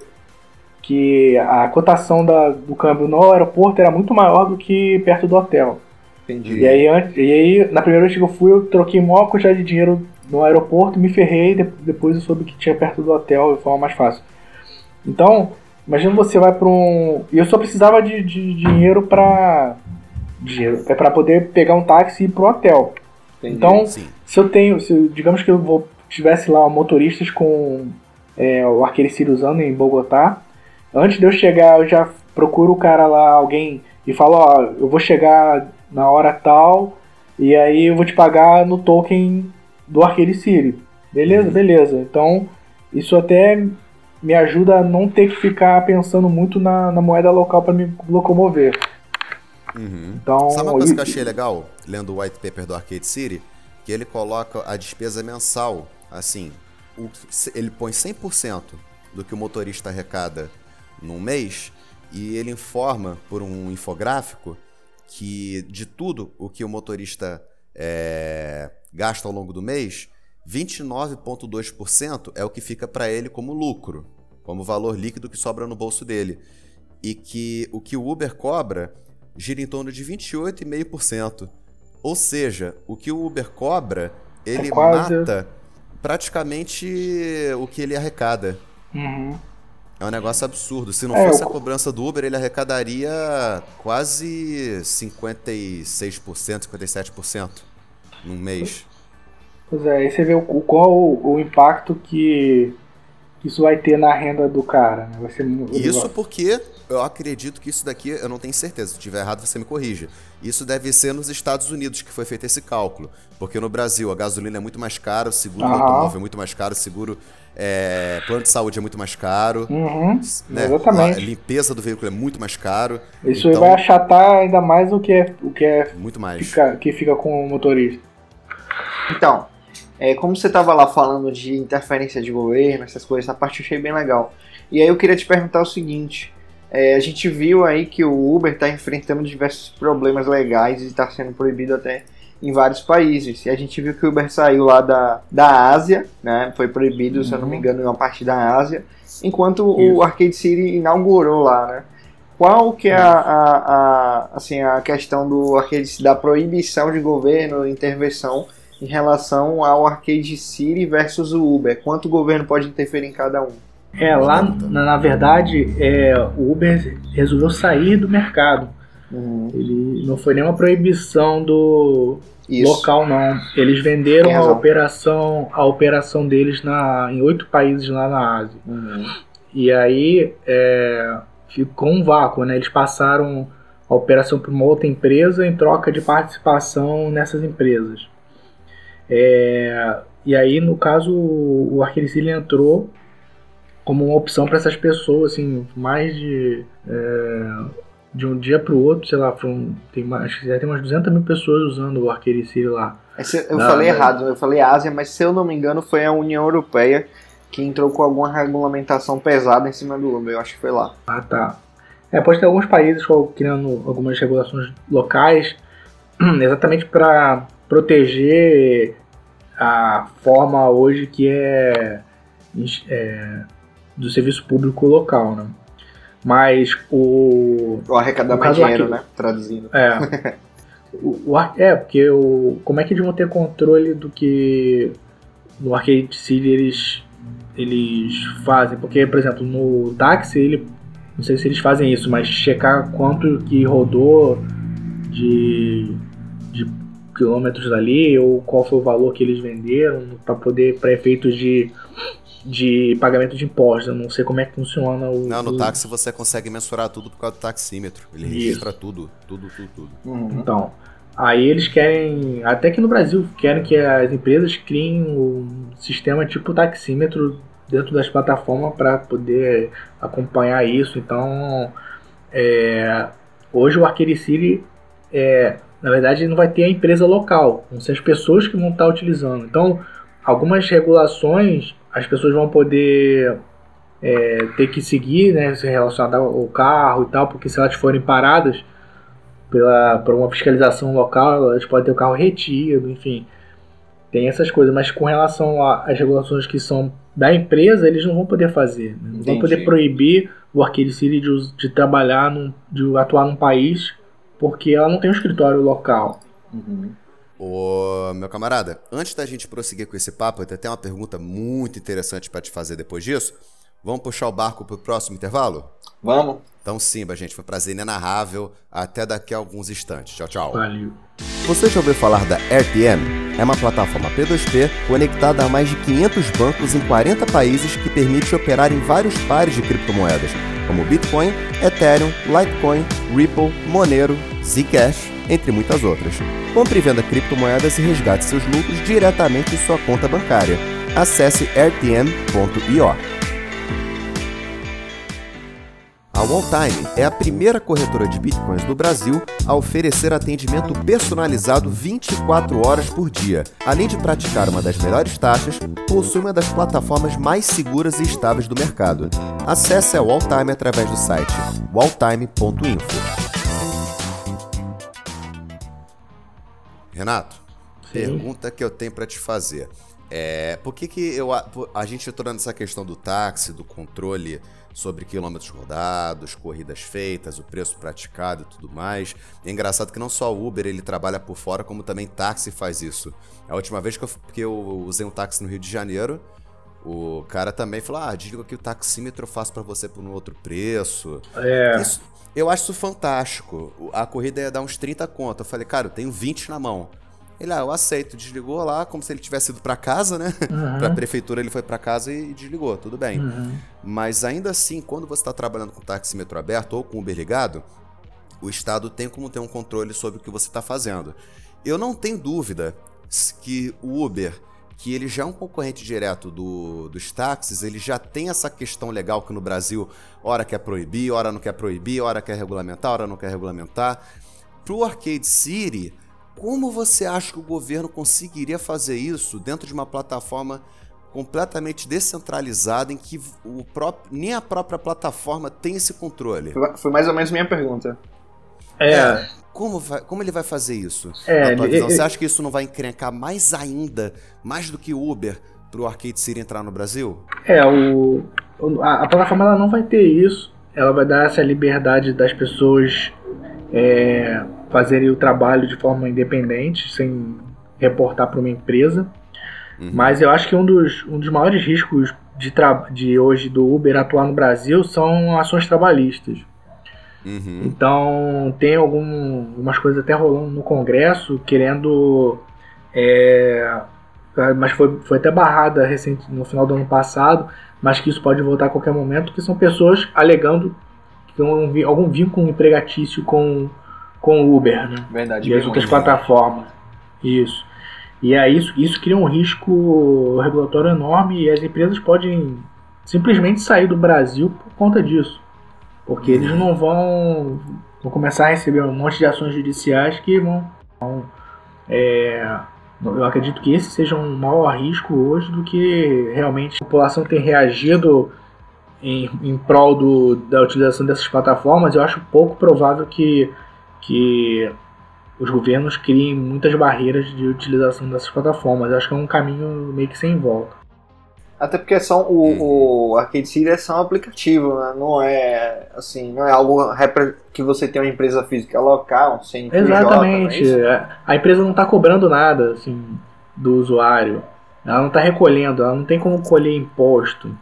que a cotação da, do câmbio no aeroporto era muito maior do que perto do hotel. Entendi. E aí, antes- e aí, na primeira vez que eu fui, eu troquei maior quantidade de dinheiro no aeroporto, me ferrei, de- depois eu soube que tinha perto do hotel, de forma mais fácil. Então, imagina você vai para um. Eu só precisava de, de dinheiro para. Dinheiro. É para poder pegar um táxi e ir pro hotel. Entendi. Então, Sim. se eu tenho. Se, eu- digamos que eu vou, tivesse lá motoristas com é, o Arqueire City usando em Bogotá. Antes de eu chegar, eu já procuro o cara lá, alguém, e falo, ó, eu vou chegar na hora tal, e aí eu vou te pagar no token do Arcade City. Beleza? Beleza. Então, isso até me ajuda a não ter que ficar pensando muito na, na moeda local para me locomover. Uhum. Então, Sabe uma coisa que eu achei legal, lendo o white paper do Arcade City? Que ele coloca a despesa mensal, assim, o- ele põe 100% do que o motorista arrecada num mês e ele informa por um infográfico que de tudo o que o motorista é, gasta ao longo do mês, 29,2% é o que fica para ele como lucro, como valor líquido que sobra no bolso dele. E que o que o Uber cobra gira em torno de 28,5%. Ou seja, o que o Uber cobra, ele quase- mata praticamente o que ele arrecada. Uhum. É um negócio absurdo. Se não É, fosse eu- a cobrança do Uber, ele arrecadaria quase 56%, 57% num mês. Pois é, aí você vê o, qual o, o impacto que que isso vai ter na renda do cara. Né? Vai ser mu- Isso porque eu acredito que isso daqui, eu não tenho certeza. Se estiver errado, você me corrija. Isso deve ser nos Estados Unidos que foi feito esse cálculo. Porque no Brasil a gasolina é muito mais cara, o seguro do automóvel é muito mais caro, o seguro. É, plano de saúde é muito mais caro. Uhum, né? exatamente. A limpeza do veículo é muito mais caro. Isso aí então, vai achatar ainda mais o que é, o que é Muito mais. fica, que fica com o motorista. Então, é, como você estava lá falando de interferência de governo, essas coisas, essa parte eu achei bem legal. E aí eu queria te perguntar o seguinte: é, a gente viu aí que o Uber está enfrentando diversos problemas legais e está sendo proibido até em vários países. E a gente viu que o Uber saiu lá da, da Ásia, né? Foi proibido, se eu não me Uhum. engano, em uma parte da Ásia, enquanto Isso. o Arcade City inaugurou lá, né? Qual que é a, a, a- assim, a questão do Arcade da proibição de governo, intervenção em relação ao Arcade City versus o Uber? Quanto o governo pode interferir em cada um? É, lá na, na verdade, é, o Uber resolveu sair do mercado. Ele não foi nenhuma proibição do Isso. local, não. Eles venderam a operação, a operação deles na, em oito países lá na Ásia. Uhum. E aí é, ficou um vácuo, né? Eles passaram a operação para uma outra empresa em troca de participação nessas empresas. É, E aí, no caso, o City entrou como uma opção para essas pessoas, assim, mais de. é, de um dia para o outro, sei lá, foram, tem mais, acho que já tem umas 200 mil pessoas usando o City lá. Esse- eu Não, falei não. errado, eu falei Ásia, mas se eu não me engano foi a União Europeia que entrou com alguma regulamentação pesada em cima do Uber, eu acho que foi lá. Ah, tá. É, pode ter alguns países criando algumas regulações locais, exatamente para proteger a forma hoje que é, é, do serviço público local, né? Mas o, O arrecadar mais dinheiro, aqui- né? Traduzindo. É. O, o é, porque o, como é que eles vão ter controle do que no Arcade City eles, eles fazem? Porque, por exemplo, no táxi, ele, não sei se eles fazem isso, mas checar quanto que rodou de, de quilômetros ali, ou qual foi o valor que eles venderam, para poder, para efeitos de, de pagamento de impostos. Eu não sei como é que funciona o. Não, no o- táxi você consegue mensurar tudo por causa do taxímetro. Ele Isso. registra tudo, tudo, tudo, tudo. Uhum. Então, aí eles querem, até que no Brasil, querem que as empresas criem um sistema tipo taxímetro dentro das plataformas para poder acompanhar isso. Então, é, hoje o Arcade City, é, na verdade, não vai ter a empresa local, vão ser as pessoas que vão estar utilizando. Então, algumas regulações as pessoas vão poder é, ter que seguir, né, se relacionado ao carro e tal, porque se elas forem paradas pela, por uma fiscalização local, elas podem ter o carro retido, enfim. Tem essas coisas, mas com relação às regulações que são da empresa, eles não vão poder fazer. né? Não vão poder proibir o Arcade City de, de trabalhar, num, de atuar num país, porque ela não tem um escritório local. Uhum. Ô, meu camarada, antes da gente prosseguir com esse papo, eu tenho até uma pergunta muito interessante pra te fazer depois disso. Vamos puxar o barco pro próximo intervalo? Vamos? Então, Simba, gente, foi um prazer inenarrável. Até daqui a alguns instantes. Tchau, tchau. Valeu. Você já ouviu falar da RTM? É uma plataforma P2P conectada a mais de 500 bancos em 40 países que permite operar em vários pares de criptomoedas, como Bitcoin, Ethereum, Litecoin, Ripple, Monero, Zcash, entre muitas outras. Compre e venda criptomoedas e resgate seus lucros diretamente em sua conta bancária. Acesse rtm.io. A Walltime é a primeira corretora de bitcoins do Brasil a oferecer atendimento personalizado 24 horas por dia. Além de praticar uma das melhores taxas, possui uma das plataformas mais seguras e estáveis do mercado. Acesse a Walltime através do site walltime.info. Renato, Sim. pergunta que eu tenho para te fazer. É, por que, que eu, a, a gente entrou nessa questão do táxi, do controle sobre quilômetros rodados, corridas feitas, o preço praticado e tudo mais. É engraçado que não só o Uber ele trabalha por fora, como também táxi faz isso. A última vez que eu, que eu usei um táxi no Rio de Janeiro, o cara também falou: Ah, desliga aqui o taxímetro, eu faço para você por um outro preço. É, Isso- eu acho isso fantástico. A corrida ia dar uns 30 conto. Eu falei, cara, eu tenho 20 na mão. Ele, ah, eu aceito. Desligou lá, como se ele tivesse ido pra casa, né? Uhum. pra prefeitura ele foi pra casa e desligou, tudo bem. Uhum. Mas ainda assim, quando você está trabalhando com taxímetro aberto ou com Uber ligado, o Estado tem como ter um controle sobre o que você está fazendo. Eu não tenho dúvida que o Uber, que ele já é um concorrente direto do, dos táxis, ele já tem essa questão legal que no Brasil, hora quer proibir, hora não quer proibir, hora quer regulamentar, hora não quer regulamentar. Pro Arcade City, como você acha que o governo conseguiria fazer isso dentro de uma plataforma completamente descentralizada em que o próprio, nem a própria plataforma tem esse controle? Foi mais ou menos minha pergunta. é, Como, vai- como ele vai fazer isso? É, na tua ele- visão? ele- Você acha que isso não vai encrencar mais ainda, mais do que o Uber, pro Arcade City entrar no Brasil? É, o, o- a, a plataforma ela não vai ter isso. Ela vai dar essa liberdade das pessoas é, fazerem o trabalho de forma independente, sem reportar para uma empresa. Uhum. Mas eu acho que um dos, um dos maiores riscos de, de hoje do Uber atuar no Brasil são ações trabalhistas. Uhum. Então tem algum, algumas coisas até rolando no Congresso querendo. é, mas foi, foi até barrada recente, no final do ano passado, mas que isso pode voltar a qualquer momento, que são pessoas alegando que tem um algum vínculo empregatício com, com o Uber, né? Verdade. E as outras plataformas. Isso. E aí isso, isso cria um risco regulatório enorme e as empresas podem simplesmente sair do Brasil por conta disso. Porque eles não vão, vão começar a receber um monte de ações judiciais que vão. vão é, eu acredito que esse seja um maior risco hoje do que realmente a população ter reagido em, em prol do, da utilização dessas plataformas. Eu acho pouco provável que, que os governos criem muitas barreiras de utilização dessas plataformas. Eu acho que é um caminho meio que sem volta. Até porque são o, o Arcade City é só um aplicativo, né? não é assim, não é algo que você tem uma empresa física local, sem Exatamente. É a empresa não está cobrando nada assim do usuário. Ela não está recolhendo, ela não tem como colher imposto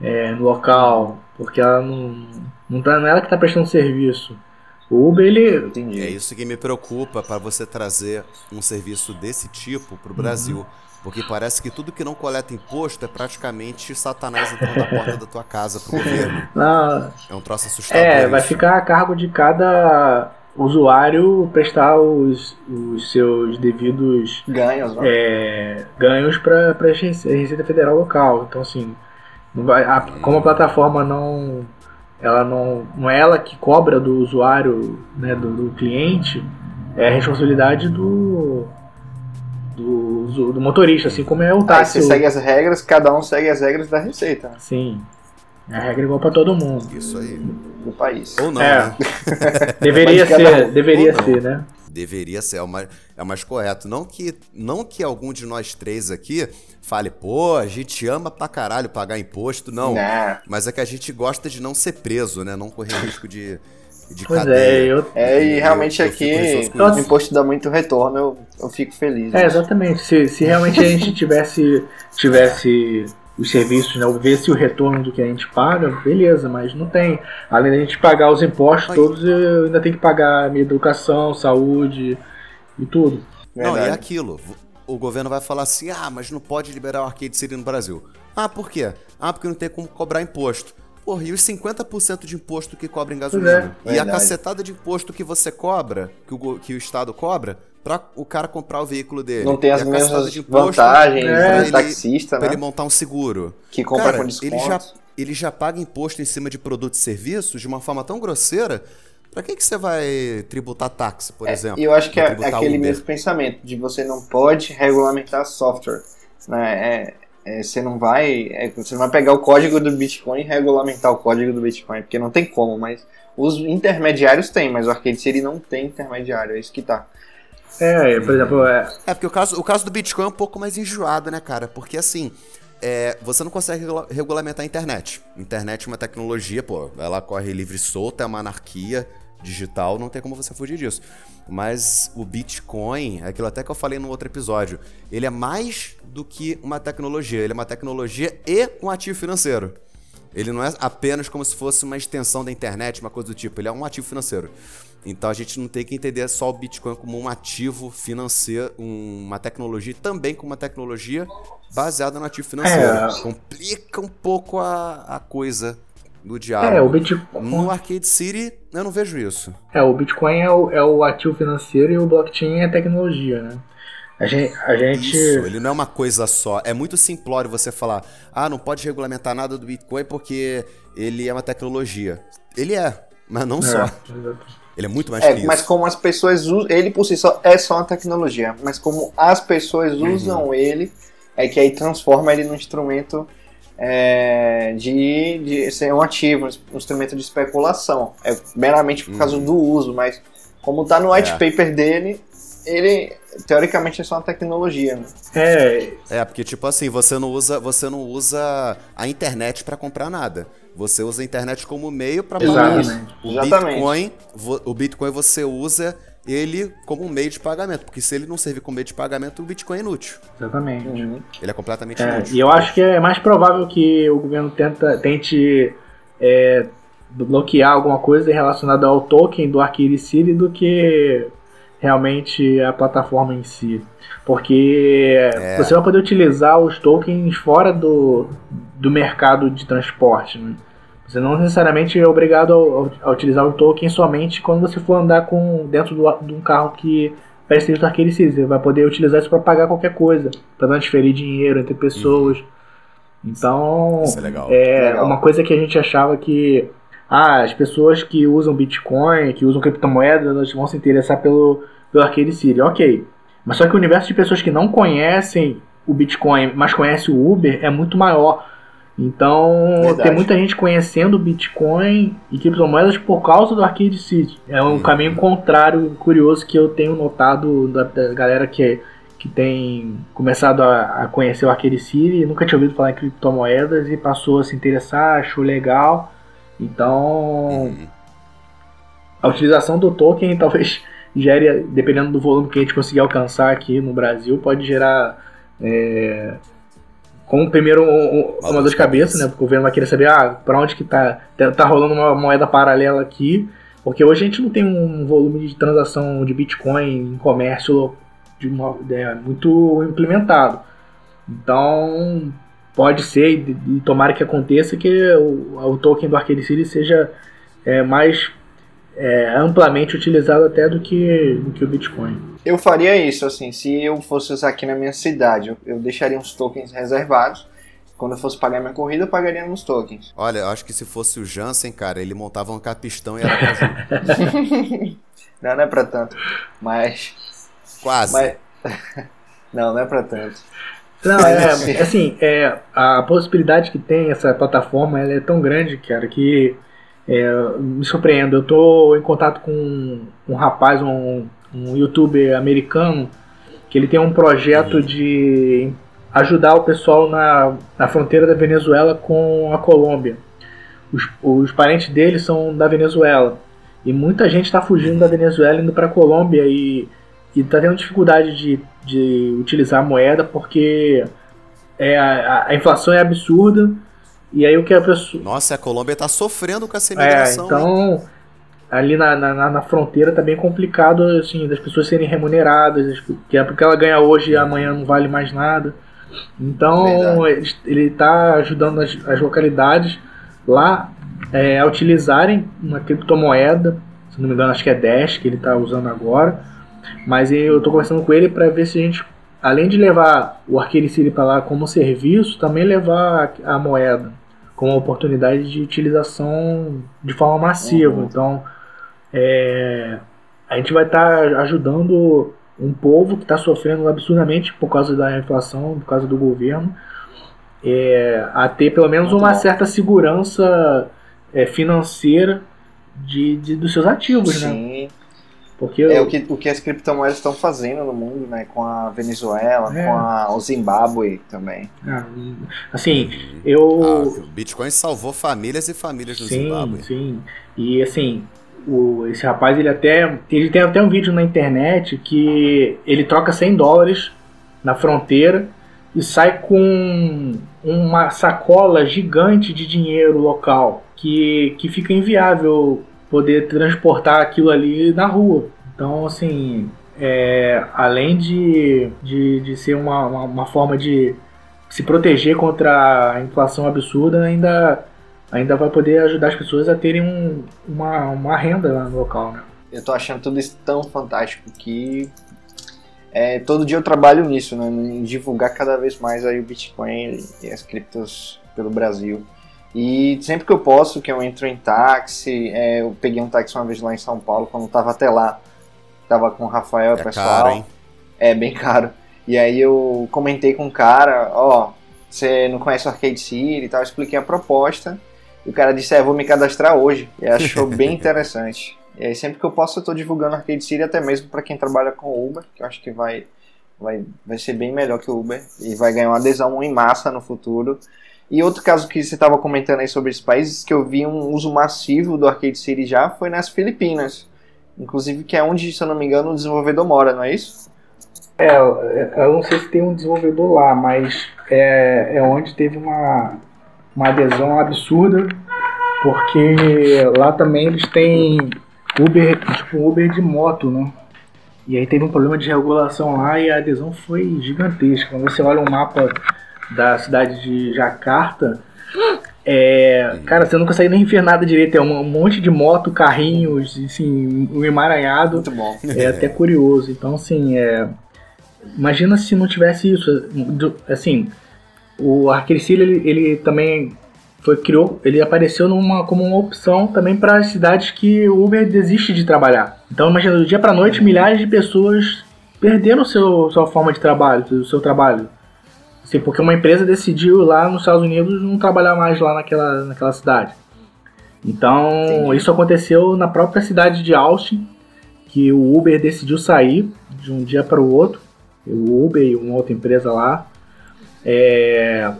é, no local, porque ela não, não, tá, não é ela que está prestando serviço. O Uber, ele. Entendi. É isso que me preocupa para você trazer um serviço desse tipo para o Brasil. Uhum. Porque parece que tudo que não coleta imposto é praticamente Satanás entrando na porta da tua casa pro governo. Não. É um troço assustador. É, vai isso. ficar a cargo de cada usuário prestar os, os seus devidos ganhos, né? é, ganhos para a Receita Federal local. Então, assim, vai, a, como a plataforma não ela não, não é ela que cobra do usuário, né, do, do cliente, é a responsabilidade do, do, do, motorista, assim como é o táxi. Aí você segue as regras, cada um segue as regras da receita. Sim. É a regra igual para todo mundo. Isso aí. Do país. Ou não, é. né? deveria ser, deveria ser, né? Deveria ser, é o mais, é o mais correto. Não que, não que algum de nós três aqui fale, pô, a gente ama pra caralho pagar imposto, não. não. Mas é que a gente gosta de não ser preso, né? Não correr risco de, de pois cadeia. É, eu... é e realmente eu, aqui eu o imposto dá muito retorno, eu, eu fico feliz. É, exatamente. Se, se realmente a gente tivesse, tivesse os serviços, né, ver se o retorno do que a gente paga, beleza, mas não tem. Além da gente pagar os impostos Aí. todos, eu ainda tenho que pagar minha educação, saúde e tudo. Não, Verdade. e é aquilo o governo vai falar assim: ah, mas não pode liberar o Arcade City no Brasil. Ah, por quê? Ah, porque não tem como cobrar imposto. Porra, e os 50% de imposto que cobra em gasolina? É, e a cacetada de imposto que você cobra, que o, que o Estado cobra, pra o cara comprar o veículo dele. Não tem as mesmas vantagens é, do taxista, né? Pra ele montar um seguro. Que compra cara, com desconto. Ele já, ele já paga imposto em cima de produtos e serviços de uma forma tão grosseira Pra que, que você vai tributar táxi, por é, exemplo? Eu acho que é, é aquele Uber? mesmo pensamento de você não pode regulamentar software. Né? É, é, você não vai. É, você não vai pegar o código do Bitcoin e regulamentar o código do Bitcoin, porque não tem como, mas os intermediários têm, mas o Arcade City não tem intermediário, é isso que tá. É, por exemplo, é. É, porque o caso, o caso do Bitcoin é um pouco mais enjoado, né, cara? Porque assim. É, você não consegue regulamentar a internet. Internet é uma tecnologia, pô, ela corre livre e solta, é uma anarquia digital, não tem como você fugir disso. Mas o Bitcoin, aquilo até que eu falei no outro episódio, ele é mais do que uma tecnologia, ele é uma tecnologia e um ativo financeiro. Ele não é apenas como se fosse uma extensão da internet, uma coisa do tipo, ele é um ativo financeiro. Então a gente não tem que entender só o Bitcoin como um ativo financeiro, uma tecnologia, também como uma tecnologia baseada no ativo financeiro. É. Complica um pouco a, a coisa do diabo. É, o Bitcoin... No Arcade City, eu não vejo isso. É, o Bitcoin é o, é o ativo financeiro e o blockchain é a tecnologia, né? A gente, a gente... Isso, ele não é uma coisa só. É muito simplório você falar, ah, não pode regulamentar nada do Bitcoin porque ele é uma tecnologia. Ele é, mas não é, só. Exatamente. Ele é muito mais é, que Mas como as pessoas usam, ele por si só é só uma tecnologia, mas como as pessoas uhum. usam ele, é que aí transforma ele num instrumento é, de, de ser um ativo, um instrumento de especulação. É meramente por causa uhum. do uso, mas como está no white é. paper dele, ele teoricamente é só uma tecnologia. Né? É. É, porque tipo assim, você não usa, você não usa a internet para comprar nada. Você usa a internet como meio para pagar. O Exatamente. Bitcoin, o Bitcoin você usa ele como um meio de pagamento, porque se ele não servir como meio de pagamento, o Bitcoin é inútil. Exatamente. Uhum. Ele é completamente é, inútil. E eu acho que é mais provável que o governo tenta, tente é, bloquear alguma coisa relacionada ao token do City do que realmente a plataforma em si. Porque é. você vai poder utilizar os tokens fora do, do mercado de transporte. Né? Você não necessariamente é obrigado a, a, utilizar o token somente quando você for andar com dentro do, de um carro que pré-stage do Arcade City. Você vai poder utilizar isso para pagar qualquer coisa, para transferir dinheiro entre pessoas. Então, Isso é legal. é Legal. uma coisa que a gente achava que ah, as pessoas que usam Bitcoin, que usam criptomoedas, elas vão se interessar pelo, pelo Arcade City. Ok. Mas só que o universo de pessoas que não conhecem o Bitcoin, mas conhecem o Uber, é muito maior. Então, Verdade. tem muita gente conhecendo Bitcoin e criptomoedas por causa do Arcade City. É um caminho contrário, curioso, que eu tenho notado da, da galera que, que tem começado a, a conhecer o Arcade City e nunca tinha ouvido falar em criptomoedas e passou a se interessar, achou legal. Então, Uhum. a utilização do token talvez gere, dependendo do volume que a gente conseguir alcançar aqui no Brasil, pode gerar é, como primeiro um- um- uma dor de cabeça, né? Porque o governo vai querer saber ah, para onde que tá, tá, tá rolando uma moeda paralela aqui, porque hoje a gente não tem um volume de transação de Bitcoin em comércio de uma, é, muito implementado. Então pode ser e, e tomara que aconteça que o, o token do Arcade City seja é, mais é, amplamente utilizado até do que, do que o Bitcoin. Eu faria isso, assim, se eu fosse usar aqui na minha cidade, eu, eu deixaria uns tokens reservados. Quando eu fosse pagar minha corrida, eu pagaria nos tokens. Olha, eu acho que se fosse o Jansen, cara, ele montava um capistão e era. Não, não é pra tanto. Mas. Quase. mas... não, não é pra tanto. Não, é, assim, é, a possibilidade que tem essa plataforma ela é tão grande, cara, que é, me surpreendo. Eu tô em contato com um rapaz, um, um youtuber americano, que ele tem um projeto de ajudar o pessoal na, na fronteira da Venezuela com a Colômbia. Os, os parentes dele são da Venezuela. E muita gente está fugindo da Venezuela indo para a Colômbia e está tendo dificuldade de, de utilizar a moeda porque é, a, a inflação é absurda. E aí o que a pessoa. Nossa, a Colômbia tá sofrendo com essa É, imigração. hein? Ali na, na, na fronteira tá bem complicado assim, das pessoas serem remuneradas, que é porque ela ganha hoje e amanhã não vale mais nada. Então Verdade. ele, ele tá ajudando as, as localidades lá é, a utilizarem uma criptomoeda, se não me engano acho que é Dash que ele tá usando agora, mas eu tô conversando com ele para ver se a gente além de levar o Arcade City para lá como serviço, também levar a, a moeda como oportunidade de utilização de forma massiva. Uhum. Então, é, a gente vai estar ajudando um povo que está sofrendo absurdamente por causa da inflação, por causa do governo, é, a ter pelo menos Muito uma bom. certa segurança é, financeira de, de- dos seus ativos, né? Sim. Porque É o que, o que as criptomoedas estão fazendo no mundo, né? Com a Venezuela, É. com a, o Zimbábue também. ah, assim, eu Ah, o Bitcoin salvou famílias e famílias no Sim, Zimbábue. sim. E assim, o, esse rapaz ele até. Ele tem até um vídeo na internet que ele troca 100 dólares na fronteira e sai com uma sacola gigante de dinheiro local que, que fica inviável poder transportar aquilo ali na rua. Então, assim, é, além de, de, de ser uma, uma, uma forma de se proteger contra a inflação absurda, ainda ainda vai poder ajudar as pessoas a terem um- uma, uma renda lá no local, né? Eu tô achando tudo isso tão fantástico que é, todo dia eu trabalho nisso, né? Em divulgar cada vez mais aí o Bitcoin e as criptos pelo Brasil. E sempre que eu posso, que eu entro em táxi, é, eu peguei um táxi uma vez lá em São Paulo, quando eu tava até lá, tava com o Rafael, o É pessoal. caro, hein? É bem caro. E aí eu comentei com o cara, ó, você não conhece o Arcade City e tal, eu expliquei a proposta. O cara disse, é, vou me cadastrar hoje. E achou bem interessante. E aí sempre que eu posso eu tô divulgando Arcade City, até mesmo para quem trabalha com Uber, que eu acho que vai, vai, vai ser bem melhor que o Uber. E vai ganhar uma adesão em massa no futuro. E outro caso que você estava comentando aí sobre esses países, que eu vi um uso massivo do Arcade City já, foi nas Filipinas. Inclusive que é onde, se eu não me engano, o desenvolvedor mora, não é isso? É, eu não sei se tem um desenvolvedor lá, mas é, é onde teve uma, uma adesão absurda, porque lá também eles têm Uber, tipo Uber de moto, né? E aí teve um problema de regulação lá e a adesão foi gigantesca. Quando você olha um mapa da cidade de Jakarta, É, cara, você não consegue nem ver nada direito. É um monte de moto, carrinhos, assim, um emaranhado. Muito bom. É até curioso. Então, assim, é, imagina se não tivesse isso. Assim, o Arquericílio, ele, ele também foi criou, ele apareceu numa, como uma opção também para as cidades que o Uber desiste de trabalhar. Então, imagina, do dia para noite, milhares de pessoas perderam seu, sua forma de trabalho, o seu trabalho. Assim, porque uma empresa decidiu lá nos Estados Unidos não trabalhar mais lá naquela, naquela cidade. Então, Entendi. isso aconteceu na própria cidade de Austin, que o Uber decidiu sair de um dia para o outro. O Uber e uma outra empresa lá. É,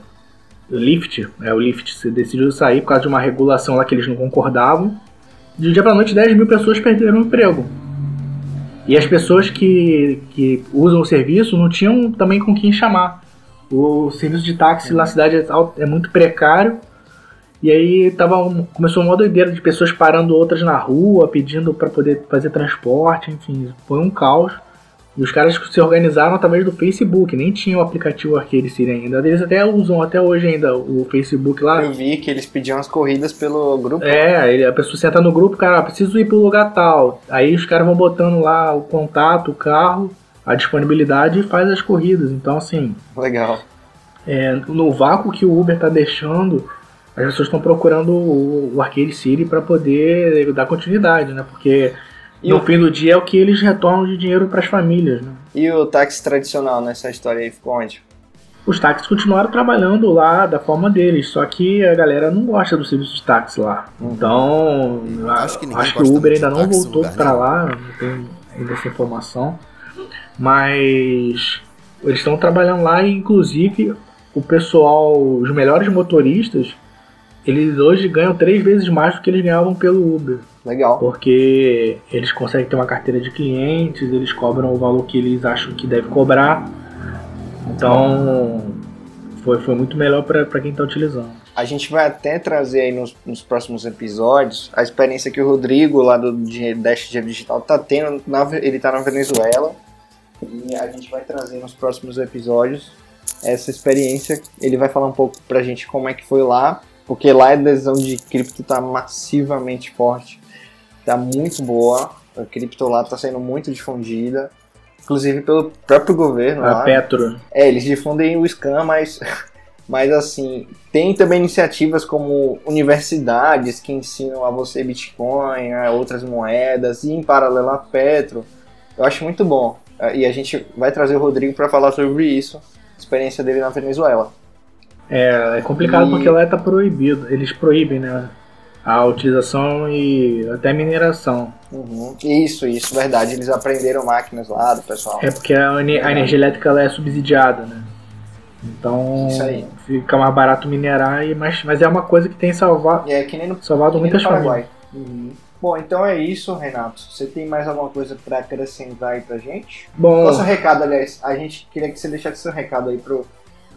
o Lyft, é, o Lyft se decidiu sair por causa de uma regulação lá que eles não concordavam. De um dia para noite, 10 mil pessoas perderam o emprego. E as pessoas que, que usam o serviço não tinham também com quem chamar. O serviço de táxi na cidade é, é muito precário. E aí tava começou uma doideira de pessoas parando outras na rua, pedindo para poder fazer transporte, enfim, foi um caos. E os caras se organizaram através do Facebook, nem tinha o aplicativo Arcade City ainda. Eles até usam até hoje ainda o Facebook lá. Eu vi que eles pediam as corridas pelo grupo. É, aí a pessoa senta no grupo, cara, preciso ir pro lugar tal. Aí os caras vão botando lá o contato, o carro, a disponibilidade e faz as corridas. Então, assim, Legal. é, no vácuo que o Uber tá deixando, as pessoas estão procurando o, o Arcade City para poder dar continuidade, né? Porque E no o- fim do dia é o que eles retornam de dinheiro para as famílias, né? E o táxi tradicional nessa história aí ficou onde? Os táxis continuaram trabalhando lá da forma deles, só que a galera não gosta do serviço de táxi lá. Então, Hum, acho que acho que o Uber ainda não voltou nenhum. lá, não tenho ainda essa informação. Mas eles estão trabalhando lá e, inclusive, o pessoal, os melhores motoristas, eles hoje ganham três vezes mais do que eles ganhavam pelo Uber. Legal. Porque eles conseguem ter uma carteira de clientes, eles cobram o valor que eles acham que deve cobrar. Então, foi, foi muito melhor para quem está utilizando. A gente vai até trazer aí nos, nos próximos episódios a experiência que o Rodrigo, lá do Dinheiro Dash Dinheiro Digital, tá tendo. Na, ele tá na Venezuela. E a gente vai trazer nos próximos episódios essa experiência. Ele vai falar um pouco pra gente como é que foi lá. Porque lá a adesão de cripto tá massivamente forte. Tá muito boa. A cripto lá tá sendo muito difundida. Inclusive pelo próprio governo lá. A Petro. É, eles difundem o scam, mas, mas assim, tem também iniciativas como universidades que ensinam a você Bitcoin, a outras moedas, e em paralelo a Petro. Eu acho muito bom. E a gente vai trazer o Rodrigo para falar sobre isso, experiência dele na Venezuela. É, é complicado E- porque lá tá proibido. Eles proíbem, né? A utilização e até mineração. Uhum. Isso, isso, verdade. Eles aprenderam máquinas lá do pessoal. É porque a, a energia elétrica é subsidiada, né? Então fica mais barato minerar, e, mas, mas é uma coisa que tem salva, E é que nem no, salvado muitas famílias. Uhum. Bom, então é isso, Renato. Você tem mais alguma coisa para acrescentar aí pra gente? Bom, Qual o seu recado, aliás? A gente queria que você deixasse seu recado aí pro,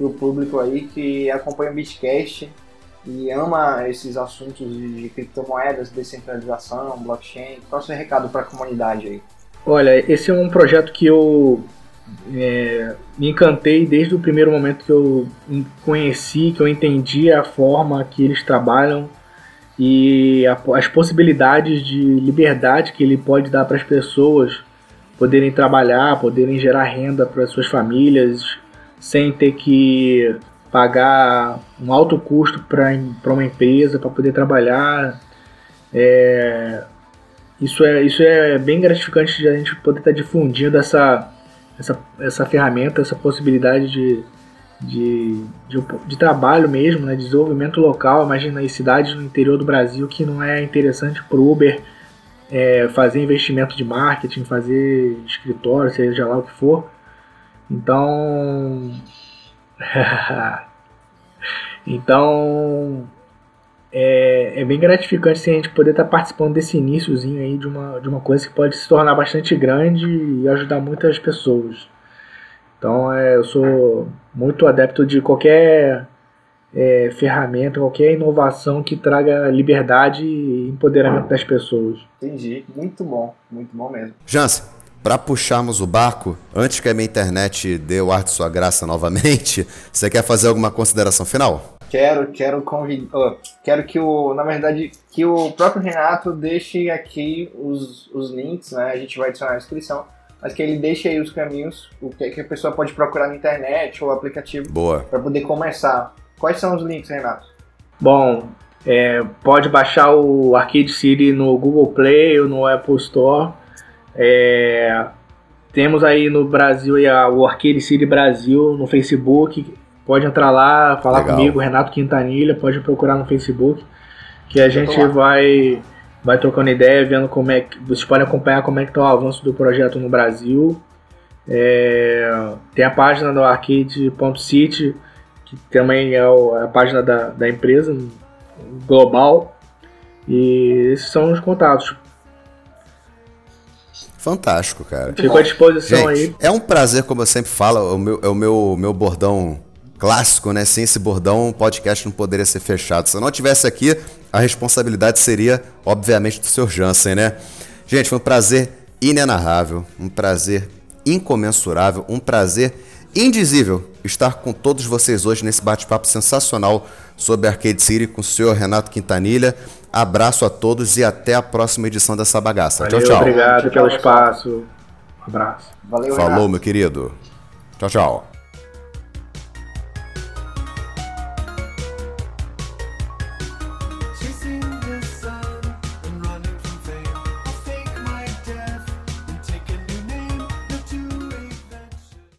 pro público aí que acompanha o Bitcast e ama esses assuntos de, criptomoedas, descentralização, blockchain. Qual o seu recado para a comunidade aí? Olha, esse é um projeto que eu é, me encantei desde o primeiro momento que eu conheci, que eu entendi a forma que eles trabalham e a- as possibilidades de liberdade que ele pode dar para as pessoas poderem trabalhar, poderem gerar renda para suas famílias sem ter que pagar um alto custo para uma empresa para poder trabalhar. É, isso é, isso é bem gratificante de a gente poder estar difundindo essa, essa, essa ferramenta, essa possibilidade de, de, de, de trabalho mesmo, né, de desenvolvimento local. Imagina aí cidades no interior do Brasil que não é interessante para o Uber é, fazer investimento de marketing, fazer escritório, seja lá o que for. Então. então é, é bem gratificante assim, a gente poder estar participando desse iníciozinho aí de uma, de uma coisa que pode se tornar bastante grande e ajudar muitas pessoas. Então é, eu sou muito adepto de qualquer é, ferramenta, qualquer inovação que traga liberdade e empoderamento das pessoas. Entendi. Muito bom, muito bom mesmo. Jans, para puxarmos o barco, antes que a minha internet dê o ar de sua graça novamente, você quer fazer alguma consideração final? Quero, quero convidar. quero que o. Na verdade, que o próprio Renato deixe aqui os, os links, né? A gente vai adicionar na descrição. Mas que ele deixe aí os caminhos, o que, que a pessoa pode procurar na internet ou aplicativo Boa. para poder começar. Quais são os links, Renato? Bom, é, pode baixar o Arcade City no Google Play ou no Apple Store. É, temos aí no Brasil aí a- o Arcade City Brasil no Facebook. Pode entrar lá, falar Legal. comigo, Renato Quintanilha, pode procurar no Facebook. Que a gente lá. vai, vai trocando ideia, vendo como é que. Vocês podem acompanhar como é que tá o avanço do projeto no Brasil. É, tem a página do arcade.city, que também é o- a página da, da empresa global. E esses são os contatos. Fantástico, cara. Fico à disposição aí. Gente, é um prazer, como eu sempre falo, o meu, é o meu, meu bordão clássico, né? Sem esse bordão, o podcast não poderia ser fechado. Se eu não tivesse aqui, a responsabilidade seria, obviamente, do Sr. Jansen, né? Gente, foi um prazer inenarrável, um prazer incomensurável, um prazer indizível estar com todos vocês hoje nesse bate-papo sensacional sobre Arcade City com o senhor Renato Quintanilha. Abraço a todos e até a próxima edição dessa bagaça. Valeu, tchau, tchau. obrigado Tchau, pelo tchau, espaço. Um abraço. Valeu, Falou, Renato. meu querido. Tchau, tchau.